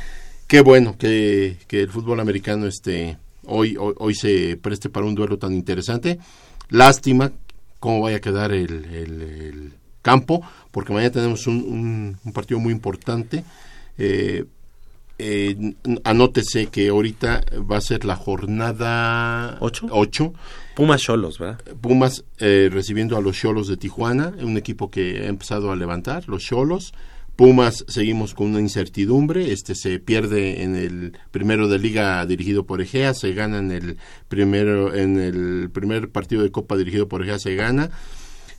Qué bueno que, que el fútbol americano este, hoy, hoy, hoy se preste para un duelo tan interesante. Lástima cómo vaya a quedar el, campo, porque mañana tenemos un, un- un partido muy importante. Eh, eh, anótese que ahorita va a ser la jornada ¿Ocho? 8. Pumas Cholos, ¿verdad? Pumas eh, recibiendo a los Cholos de Tijuana, un equipo que ha empezado a levantar, los Cholos. Pumas seguimos con una incertidumbre, este se pierde en el primero de liga dirigido por Egea, se gana en el primero en el primer partido de Copa dirigido por Egea se gana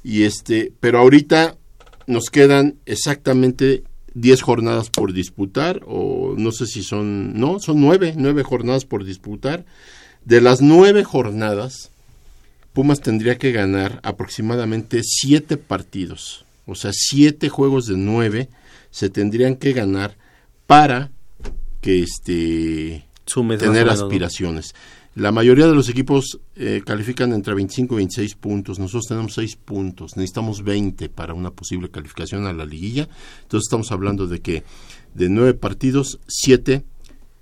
y este, pero ahorita nos quedan exactamente 10 jornadas por disputar, o no sé si son, no, son nueve, nueve jornadas por disputar. De las nueve jornadas, Pumas tendría que ganar aproximadamente siete partidos, o sea, siete juegos de nueve se tendrían que ganar para que este Sumes tener aspiraciones. La mayoría de los equipos eh, califican entre 25 y 26 puntos. Nosotros tenemos 6 puntos. Necesitamos 20 para una posible calificación a la liguilla. Entonces estamos hablando de que de 9 partidos, 7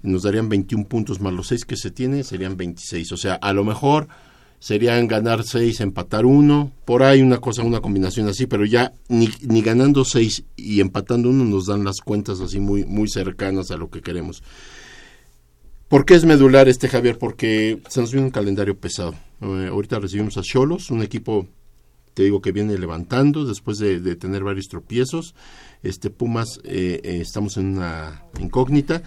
nos darían 21 puntos más los 6 que se tiene, serían 26. O sea, a lo mejor serían ganar 6, empatar 1. Por ahí una cosa, una combinación así, pero ya ni, ni ganando 6 y empatando 1 nos dan las cuentas así muy, muy cercanas a lo que queremos. ¿Por qué es medular este Javier? Porque se nos viene un calendario pesado. Eh, ahorita recibimos a Cholos, un equipo te digo que viene levantando después de, tener varios tropiezos. Este Pumas eh, eh, estamos en una incógnita.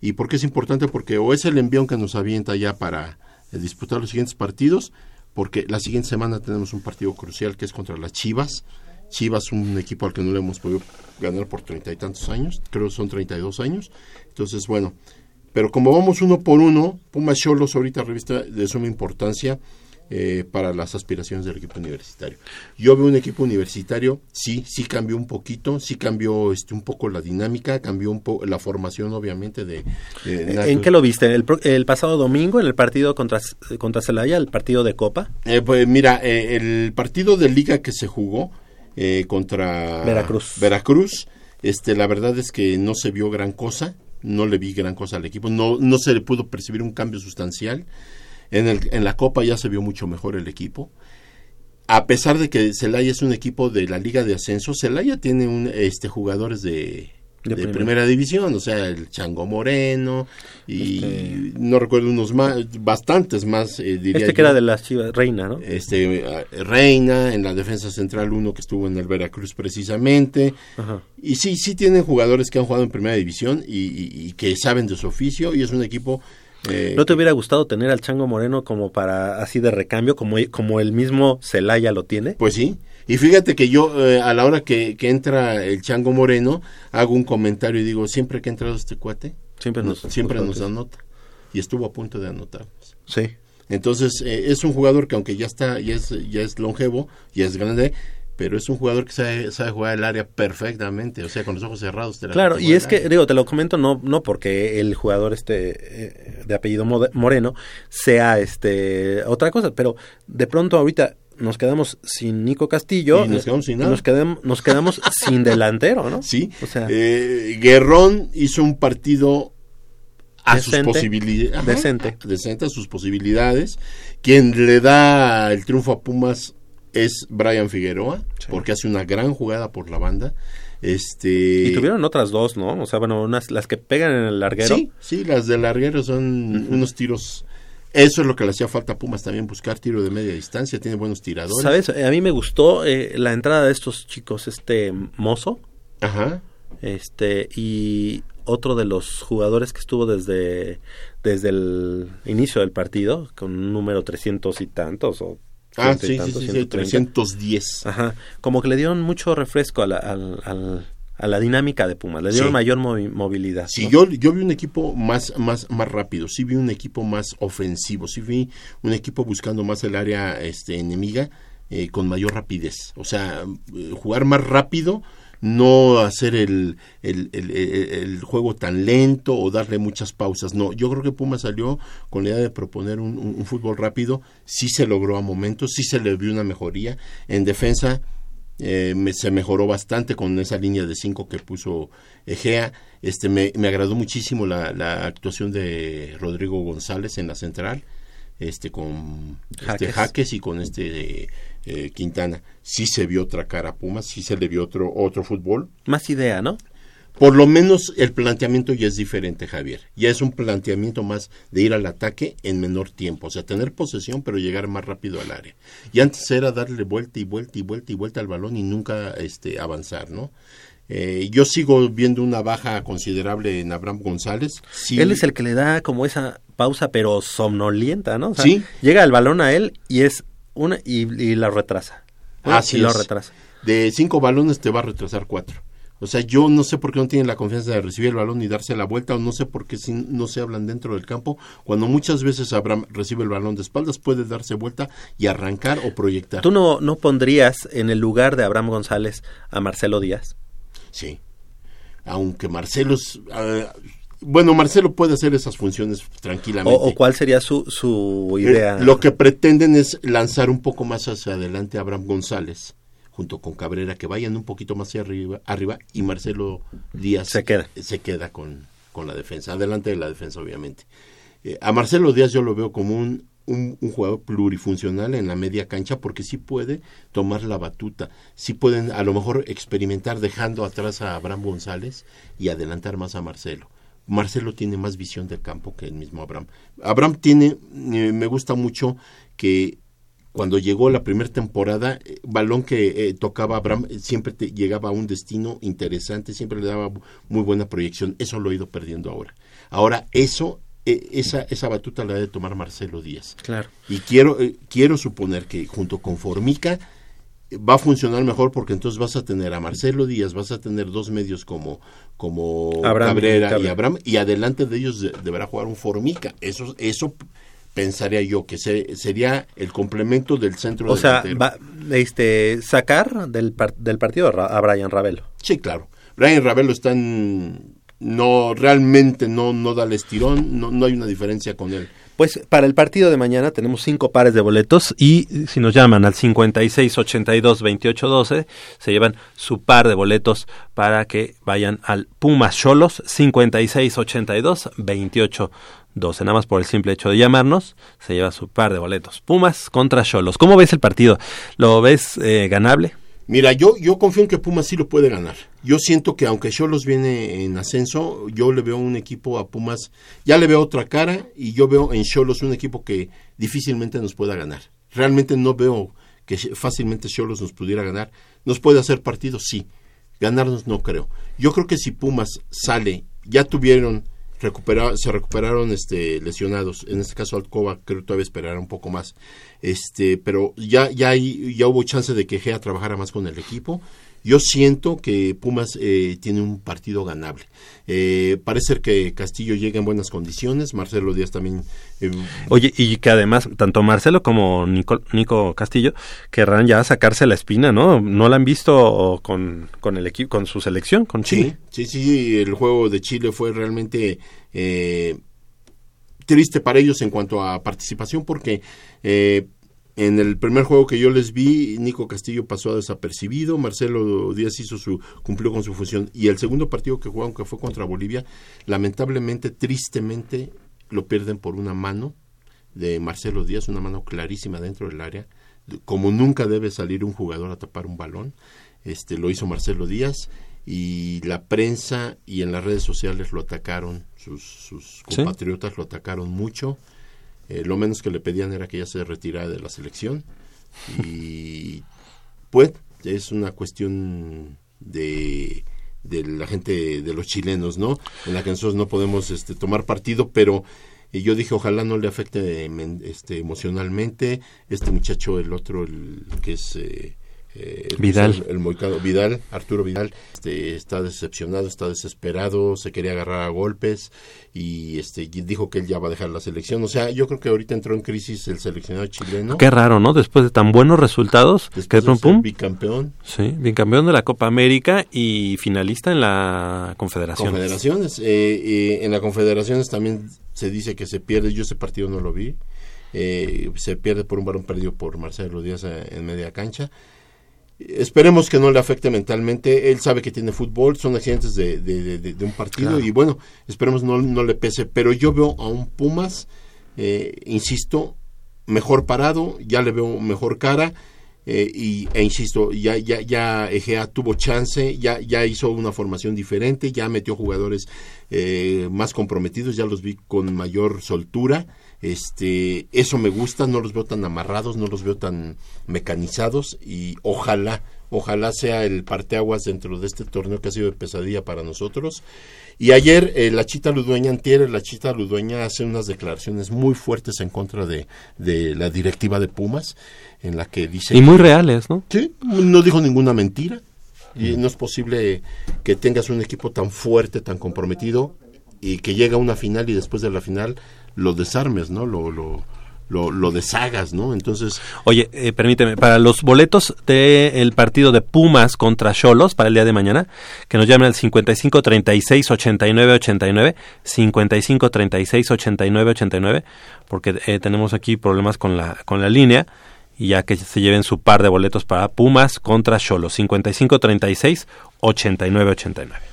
¿Y por qué es importante? Porque o es el envión que nos avienta ya para eh, disputar los siguientes partidos, porque la siguiente semana tenemos un partido crucial que es contra las Chivas. Chivas, un equipo al que no le hemos podido ganar por treinta y tantos años, creo que son treinta y dos años. Entonces, bueno, pero como vamos uno por uno, Pumas Cholos ahorita revista de suma importancia eh, para las aspiraciones del equipo universitario. Yo veo un equipo universitario, sí, sí cambió un poquito, sí cambió este, un poco la dinámica, cambió un poco la formación, obviamente, de... de- ¿En qué lo viste? ¿El, el pasado domingo en el partido contra, contra Celaya, el partido de Copa? Eh, pues mira, eh, el partido de liga que se jugó eh, contra Veracruz. Veracruz, este, la verdad es que no se vio gran cosa, no le vi gran cosa al equipo, no, no se le pudo percibir un cambio sustancial. En, el, en la Copa ya se vio mucho mejor el equipo. A pesar de que Celaya es un equipo de la Liga de Ascenso, Celaya tiene un, este, jugadores de, De de primera. primera división, o sea, el Chango Moreno y Este- no recuerdo unos más, bastantes más, eh, diría Este que era de las Chivas, Reina, ¿no? Este eh, Reina, en la defensa central uno que estuvo en el Veracruz precisamente. Ajá. Y sí, sí tienen jugadores que han jugado en primera división y, y- y que saben de su oficio y es un equipo... eh, ¿No te hubiera gustado tener al Chango Moreno como para así de recambio, como, como el mismo Celaya lo tiene? Pues sí. Y fíjate que yo, eh, a la hora que, que entra el Chango Moreno, hago un comentario y digo, siempre que ha entrado este cuate, Siempre nos- siempre nos anota. Y estuvo a punto de anotarnos. Sí. Entonces, eh, es un jugador que aunque ya está, ya es, ya es longevo, ya es grande, pero es un jugador que sabe, sabe jugar el área perfectamente, o sea, con los ojos cerrados. te la Claro, y es que, digo, te lo comento no, no porque el jugador este eh, de apellido Moreno sea este otra cosa, pero de pronto ahorita nos quedamos sin Nico Castillo Y nos quedamos sin nada. nos quedam- nos quedamos sin delantero, ¿no? Sí, O sea, Eh, Guerrón hizo un partido a sus Decente. posibilidades. Decente. Decente a sus posibilidades. Quien le da el triunfo a Pumas es Brian Figueroa, porque hace una gran jugada por la banda. Este y tuvieron otras dos, ¿no? O sea, bueno, unas las que pegan en el larguero. Sí, sí, las del larguero son unos tiros. Eso es lo que le hacía falta a Pumas también, buscar tiro de media distancia. Tiene buenos tiradores. ¿Sabes? Eh, A mí me gustó eh, la entrada de estos chicos, este Mozo. Ajá. Este, y otro de los jugadores que estuvo desde, desde el inicio del partido, con un número 300 y tantos, o Ah, y sí, sí, tantos, sí, sí, 130. 310. Ajá, como que le dieron mucho refresco al- a la dinámica de Pumas, le dieron Sí. mayor movi- movilidad. Sí, ¿no? yo, yo vi un equipo más, más, más rápido, sí vi un equipo más ofensivo, sí vi un equipo buscando más el área este, enemiga eh, con mayor rapidez. O sea, eh, jugar más rápido, no hacer el, el, el- el- el juego tan lento o darle muchas pausas. No, yo creo que Puma salió con la idea de proponer un, un- un fútbol rápido, sí se logró a momentos, sí se le vio una mejoría. En defensa eh, me- se mejoró bastante con esa línea de cinco que puso Egea. Este, me, me agradó muchísimo la, la actuación de Rodrigo González en la central, este, con este, Jaques. Jaques y con este eh, Quintana. Sí se vio otra cara a Pumas, sí se le vio otro, otro fútbol. Más idea, ¿no? Por lo menos el planteamiento ya es diferente, Javier. Ya es un planteamiento más de ir al ataque en menor tiempo. O sea, tener posesión, pero llegar más rápido al área. Y antes era darle vuelta y vuelta y vuelta y vuelta al balón y nunca este, avanzar, ¿no? Eh, yo sigo viendo una baja considerable en Abraham González. Sí, Él es el que le da como esa pausa, pero somnolienta, ¿no? O sea, Sí. Llega el balón a él y es una y, y la retrasa. Así y lo es. retrasa. De cinco balones te va a retrasar cuatro. O sea, yo no sé por qué no tienen la confianza de recibir el balón y darse la vuelta, o no sé por qué si no se hablan dentro del campo, cuando muchas veces Abraham recibe el balón de espaldas, puede darse vuelta y arrancar o proyectar. ¿Tú no, no pondrías en el lugar de Abraham González a Marcelo Díaz? Sí. Aunque Marcelo es, ah, bueno, Marcelo puede hacer esas funciones ¿O, tranquilamente. o cuál sería su, su Eh, idea? Lo que pretenden es lanzar un poco más hacia adelante a Abraham González, junto con Cabrera, que vayan un poquito más hacia arriba, arriba y Marcelo Díaz Se queda. se queda con, con la defensa, adelante de la defensa, obviamente. Eh, a Marcelo Díaz yo lo veo como un, un, un jugador plurifuncional en la media cancha porque sí puede tomar la batuta, sí pueden a lo mejor experimentar dejando atrás a Abraham González y adelantar más a Marcelo. Marcelo tiene más visión del campo que el mismo Abraham. Abraham tiene, eh, me gusta mucho que cuando llegó la primera temporada, eh, balón que eh, tocaba Abraham eh, siempre te llegaba a un destino interesante, siempre le daba muy buena proyección. Eso lo he ido perdiendo ahora. Ahora, eso, eh, esa, esa batuta la debe tomar Marcelo Díaz. Claro. Y quiero, eh, quiero suponer que junto con Formica va a funcionar mejor porque entonces vas a tener a Marcelo Díaz, vas a tener dos medios como, como Abraham y Cabrera y. Abraham, y adelante de ellos de- deberá jugar un Formica. Eso, eso pensaría yo que se- sería el complemento del centro O sea, va, este, sacar del, par- del partido a Brian Ravelo. Sí, claro. Brian Ravelo está en... No, realmente no, no da el estirón, no, no hay una diferencia con él. Pues para el partido de mañana tenemos cinco pares de boletos y si nos llaman al 56 82 28 12 se llevan su par de boletos para que vayan al Pumas Cholos 56 82 28 12. Nada más por el simple hecho de llamarnos se lleva su par de boletos. Pumas contra Cholos. ¿Cómo ves el partido? ¿Lo ves eh, ganable? Mira, yo, yo confío en que Pumas sí lo puede ganar. Yo siento que aunque Cholos viene en ascenso, yo le veo un equipo a Pumas, ya le veo otra cara y yo veo en Cholos un equipo que difícilmente nos pueda ganar. Realmente no veo que fácilmente Cholos nos pudiera ganar. ¿Nos puede hacer partido? Sí. Ganarnos no creo. Yo creo que si Pumas sale, ya tuvieron recupera- se recuperaron este lesionados. En este caso Alcoba creo que todavía esperará un poco más. Este pero ya ya ya hubo chance de que Gea trabajara más con el equipo yo siento que Pumas eh, tiene un partido ganable Eh, parece ser que Castillo llega en buenas condiciones Marcelo Díaz también eh, Oye, y que además tanto Marcelo como Nico, Nico Castillo querrán ya sacarse la espina, ¿no? No la han visto con, con el equipo, con su selección, con Chile. Sí, sí, sí, el juego de Chile fue realmente eh, triste para ellos en cuanto a participación porque eh, en el primer juego que yo les vi, Nico Castillo pasó desapercibido, Marcelo Díaz hizo su, cumplió con su función y el segundo partido que jugaron que fue contra Bolivia, lamentablemente, tristemente lo pierden por una mano de Marcelo Díaz, una mano clarísima dentro del área, como nunca debe salir un jugador a tapar un balón, este lo hizo Marcelo Díaz y la prensa y en las redes sociales lo atacaron, sus, sus Sí. compatriotas lo atacaron mucho. Eh, lo menos que le pedían era que ya se retirara de la selección. Y pues es una cuestión de, de la gente, de los chilenos, ¿no? En la que nosotros no podemos este, tomar partido, pero eh, yo dije, ojalá no le afecte men- este, emocionalmente. Este muchacho, el otro, el que es... eh, eh, el- Vidal. El, moicano Vidal, Arturo Vidal, este, está decepcionado, está desesperado, se quería agarrar a golpes y este dijo que él ya va a dejar la selección. O sea, yo creo que ahorita entró en crisis el seleccionado chileno. Qué raro, ¿no? Después de tan buenos resultados, que Después de pum, bicampeón. Sí, bicampeón de la Copa América y finalista en la Confederación. Confederaciones. eh, eh, en la Confederaciones también se dice que se pierde. Yo ese partido no lo vi. Eh, se pierde por un balón perdido por Marcelo Díaz eh, en media cancha. Esperemos que no le afecte mentalmente. Él sabe que tiene fútbol, son accidentes de, de- de- de- un partido Claro. y bueno, esperemos no, no le pese. Pero yo veo a un Pumas, eh, insisto, mejor parado, ya le veo mejor cara. Eh, y, e insisto, ya, ya, ya Egea tuvo chance, ya, ya hizo una formación diferente, ya metió jugadores eh, más comprometidos, ya los vi con mayor soltura. Este, eso me gusta, no los veo tan amarrados, no los veo tan mecanizados y ojalá, ojalá sea el parteaguas dentro de este torneo que ha sido de pesadilla para nosotros. Y ayer eh, la Chita Ludueña, antier, la Chita Ludueña hace unas declaraciones muy fuertes en contra de, de la directiva de Pumas, en la que dice... Y muy que- reales, ¿no? Sí, no dijo ninguna mentira. Y no es posible que tengas un equipo tan fuerte, tan comprometido, y que llega a una final y después de la final lo desarmes, ¿no? Lo, lo, lo, lo deshagas, ¿no? Entonces, Oye, eh, permíteme, para los boletos del partido de Pumas contra Cholos para el día de mañana, que nos llamen al 55 36 89 89, 55 36 89 89, porque eh, tenemos aquí problemas con la, con la línea, y ya que se lleven su par de boletos para Pumas contra Cholos, 55 36 89 89.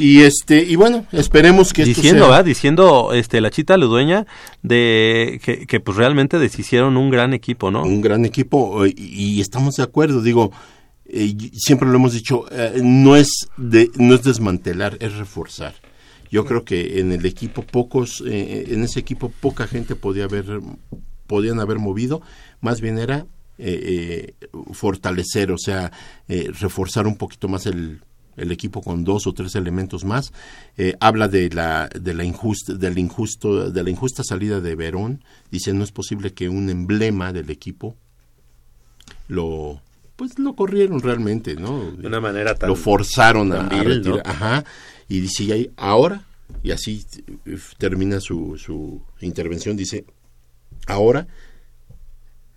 Y este, y bueno, esperemos que esto Diciendo, sea- ¿va? Diciendo este, la chita ludueña de que, que pues realmente deshicieron un gran equipo, ¿no? un gran equipo eh, y, y estamos de acuerdo digo eh, siempre lo hemos dicho eh, no es de no es desmantelar es reforzar yo creo que en el equipo pocos eh, en ese equipo poca gente podía haber podían haber movido, más bien era eh, eh, fortalecer, o sea, eh, reforzar un poquito más el, el equipo con dos o tres elementos más. Eh, habla de la de la injusta del injusto de la injusta salida de Verón. Dice no es posible que un emblema del equipo lo pues lo corrieron realmente, ¿no? De una manera tan- lo forzaron a, tan a vil, retirar. ¿no? Ajá. Y dice y ahí, ahora y así eh, termina su su intervención dice ahora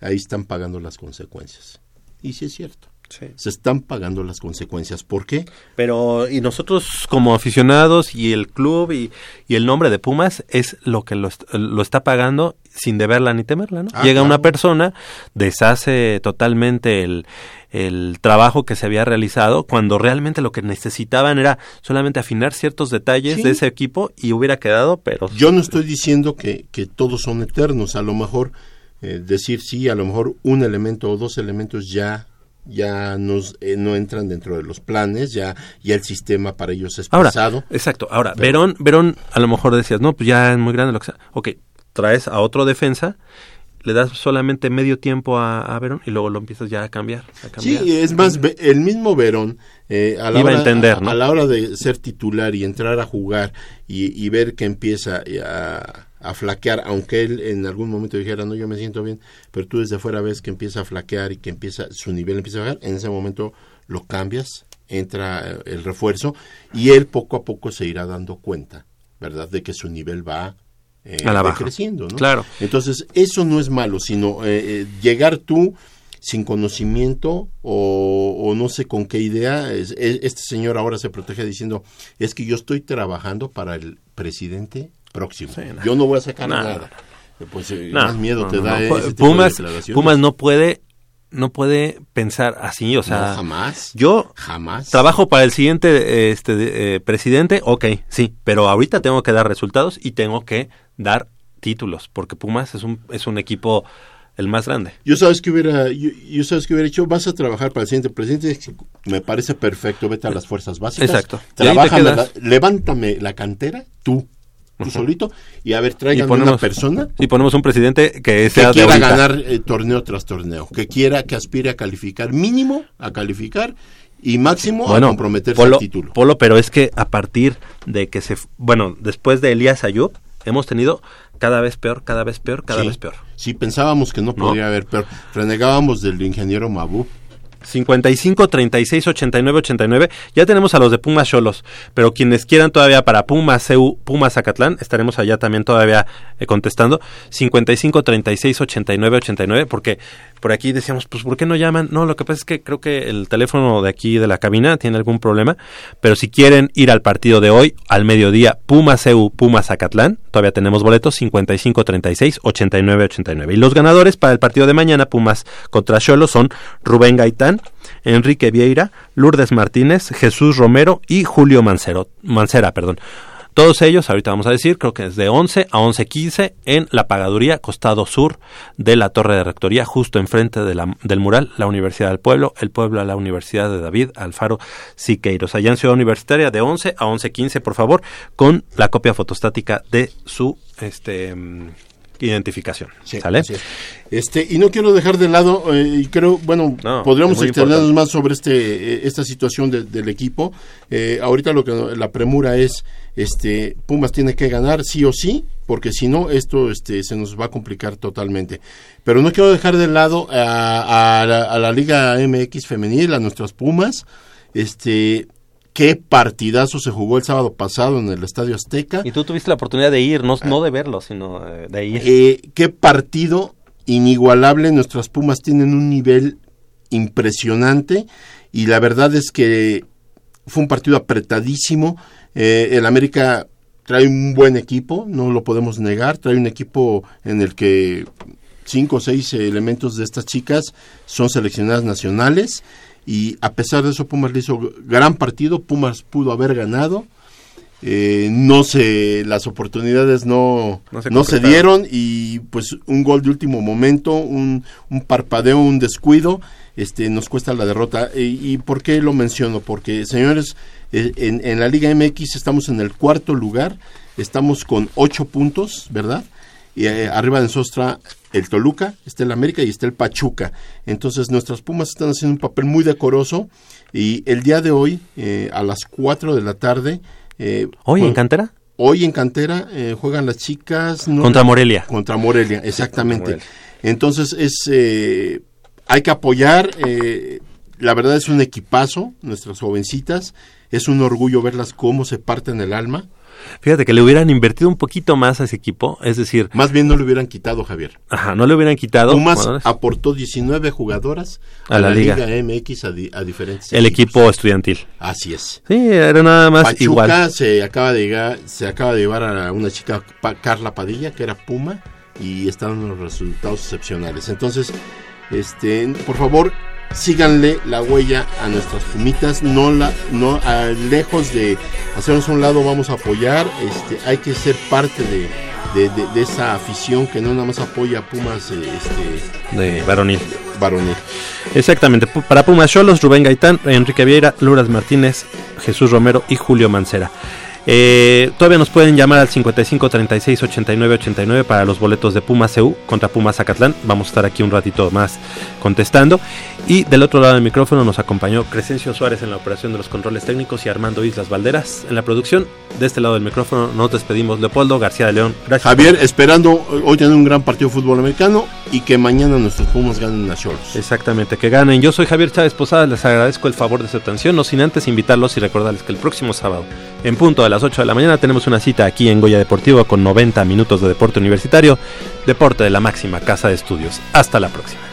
ahí están pagando las consecuencias. Y sí es cierto. Se están pagando las consecuencias. ¿Por qué? Pero, y nosotros como aficionados y el club y, y el nombre de Pumas es lo que lo, est- lo está pagando sin deberla ni temerla, ¿no? Ah, Llega claro. una persona, deshace totalmente el, el trabajo que se había realizado cuando realmente lo que necesitaban era solamente afinar ciertos detalles Sí. de ese equipo y hubiera quedado, pero... Yo no estoy diciendo que, que todos son eternos. A lo mejor eh, decir sí, a lo mejor un elemento o dos elementos ya ya nos, eh, no entran dentro de los planes, ya, ya el sistema para ellos es Ahora, pesado. exacto. Ahora, Pero- Verón, Verón, a lo mejor decías, no, pues ya es muy grande lo que sea. Ok, traes a otro defensa, le das solamente medio tiempo a, a Verón y luego lo empiezas ya a cambiar. a Sí, es más, el mismo Verón, eh, a, la Iba a hora, entender, ¿no? a la hora de ser titular y entrar a jugar y, y ver que empieza eh, a, a flaquear, aunque él en algún momento dijera, no, yo me siento bien, pero tú desde fuera ves que empieza a flaquear y que empieza su nivel empieza a bajar, en ese momento lo cambias, entra eh, el refuerzo y él poco a poco se irá dando cuenta, ¿verdad?, de que su nivel va eh, A la baja. decreciendo, ¿no? Claro. Entonces, eso no es malo, sino eh, eh, llegar tú sin conocimiento o, o no sé con qué idea. es- es- este señor ahora se protege diciendo, es que yo estoy trabajando para el presidente próximo. no. Yo no voy a sacar No, nada. Pues eh, No, más miedo te da ese tipo de Pumas. Pumas no puede no puede pensar así, o sea, No, jamás. Yo Jamás. trabajo para el siguiente este eh, presidente, ok, sí, pero ahorita tengo que dar resultados y tengo que dar títulos, porque Pumas es un es un equipo el más grande. Yo sabes que hubiera, yo, yo sabes que hubiera hecho, vas a trabajar para el siguiente presidente, me parece perfecto, vete a las fuerzas básicas. Exacto. La- levántame la cantera, tú, tú solito, y a ver, Y ponemos, una persona y ponemos un presidente que que sea de quiera ganar eh, torneo tras torneo, que quiera, que aspire a calificar, mínimo a calificar y máximo a comprometerse Polo, al título. Polo, pero es que a partir de que se, bueno, después de Elías Ayub, hemos tenido cada vez peor, cada vez peor, cada Sí. vez peor. Sí, pensábamos que no, No. podría haber, pero renegábamos del ingeniero Mabú. 55 36 89 89. Ya tenemos a los de Pumas Cholos, pero quienes quieran todavía para Pumas CU, Pumas Zacatlán, estaremos allá también todavía eh, contestando. 55 36 89 89, porque por aquí decíamos, pues ¿por qué no llaman? No, lo que pasa es que creo que el teléfono de aquí de la cabina tiene algún problema, pero si quieren ir al partido de hoy al mediodía Pumas CU, Pumas Zacatlán, todavía tenemos boletos 55 36 89 89. Y los ganadores para el partido de mañana Pumas contra Cholos son Rubén Gaitán, Enrique Vieira, Lourdes Martínez, Jesús Romero y Julio Mancero, Mancera, perdón. Todos ellos, ahorita vamos a decir, creo que es de 11 a 11.15 en la pagaduría costado sur de la Torre de Rectoría, justo enfrente del mural, la Universidad del Pueblo, el pueblo a la Universidad de David Alfaro Siqueiros. Allá en Ciudad Universitaria de 11 a 11.15, por favor, con la copia fotostática de su este mm, identificación. Sí, ¿Sale? es. Este, y no quiero dejar de lado, eh, y creo, bueno, No, podríamos extendernos importante. más sobre este, eh, esta situación de- del equipo. Eh, ahorita lo que la premura es, este, Pumas tiene que ganar sí o sí, porque si no, esto este, se nos va a complicar totalmente. Pero no quiero dejar de lado a, a la, a la Liga MX femenil, a nuestras Pumas, este, qué partidazo se jugó el sábado pasado en el Estadio Azteca. Y tú tuviste la oportunidad de ir, no, no de verlo, sino eh, de ir. Eh, qué partido inigualable. Nuestras Pumas tienen un nivel impresionante y la verdad es que fue un partido apretadísimo. Eh, el América trae un buen equipo, no lo podemos negar. Trae un equipo en el que cinco o seis elementos de estas chicas son seleccionadas nacionales y a pesar de eso Pumas le hizo gran partido. Pumas pudo haber ganado. Eh, no se las oportunidades no No se no se concretaron. dieron y pues un gol de último momento un, un parpadeo un descuido este nos cuesta la derrota y, y por qué lo menciono porque señores eh, en, en la Liga MX estamos en el cuarto lugar estamos con ocho puntos verdad y eh, arriba de está el Toluca, está el América y está el Pachuca. Entonces nuestras Pumas están haciendo un papel muy decoroso y el día de hoy, eh, a las 4 de la tarde... eh, ¿Hoy en cantera? Hoy en cantera eh, juegan las chicas... no- Contra Morelia. Contra Morelia, exactamente. Morelia. Entonces es... eh, hay que apoyar... eh, la verdad es un equipazo, nuestras jovencitas. Es un orgullo verlas cómo se parten el alma. Fíjate que le hubieran invertido un poquito más a ese equipo, es decir, Más bien no le hubieran quitado, Javier. ajá, no le hubieran quitado Pumas aportó 19 jugadoras A la Liga. MX a, di- a diferentes el equipos. equipo estudiantil. Así es. Sí, era nada más Pachuca igual. se acaba de llegar, se acaba de llevar a una chica Carla Padilla que era Puma y están unos resultados excepcionales. Entonces, este, por favor, síganle la huella a nuestras pumitas, no la no a- lejos de hacernos un lado vamos a apoyar, este, hay que ser parte de, de- de- de esa afición que no nada más apoya a Pumas eh, este De varonil. varonil. Exactamente. Para Pumas Cholos, Rubén Gaitán, Enrique Vieira, Luras Martínez, Jesús Romero y Julio Mancera. Eh, todavía nos pueden llamar al 55 36 89 89 para los boletos de Pumas CU contra Pumas Zacatlán. Vamos a estar aquí un ratito más contestando. Y del otro lado del micrófono nos acompañó Crescencio Suárez en la operación de los controles técnicos y Armando Islas Valderas en la producción. De este lado del micrófono nos despedimos Leopoldo García de León. Gracias. Javier, esperando hoy tener un gran partido de fútbol americano y que mañana nuestros Pumas ganen a Cholos. Exactamente, que ganen. Yo soy Javier Chávez Posada, les agradezco el favor de su atención, no sin antes invitarlos y recordarles que el próximo sábado, en punto a las 8 de la mañana, tenemos una cita aquí en Goya Deportivo con 90 minutos de deporte universitario, deporte de la máxima casa de estudios. Hasta la próxima.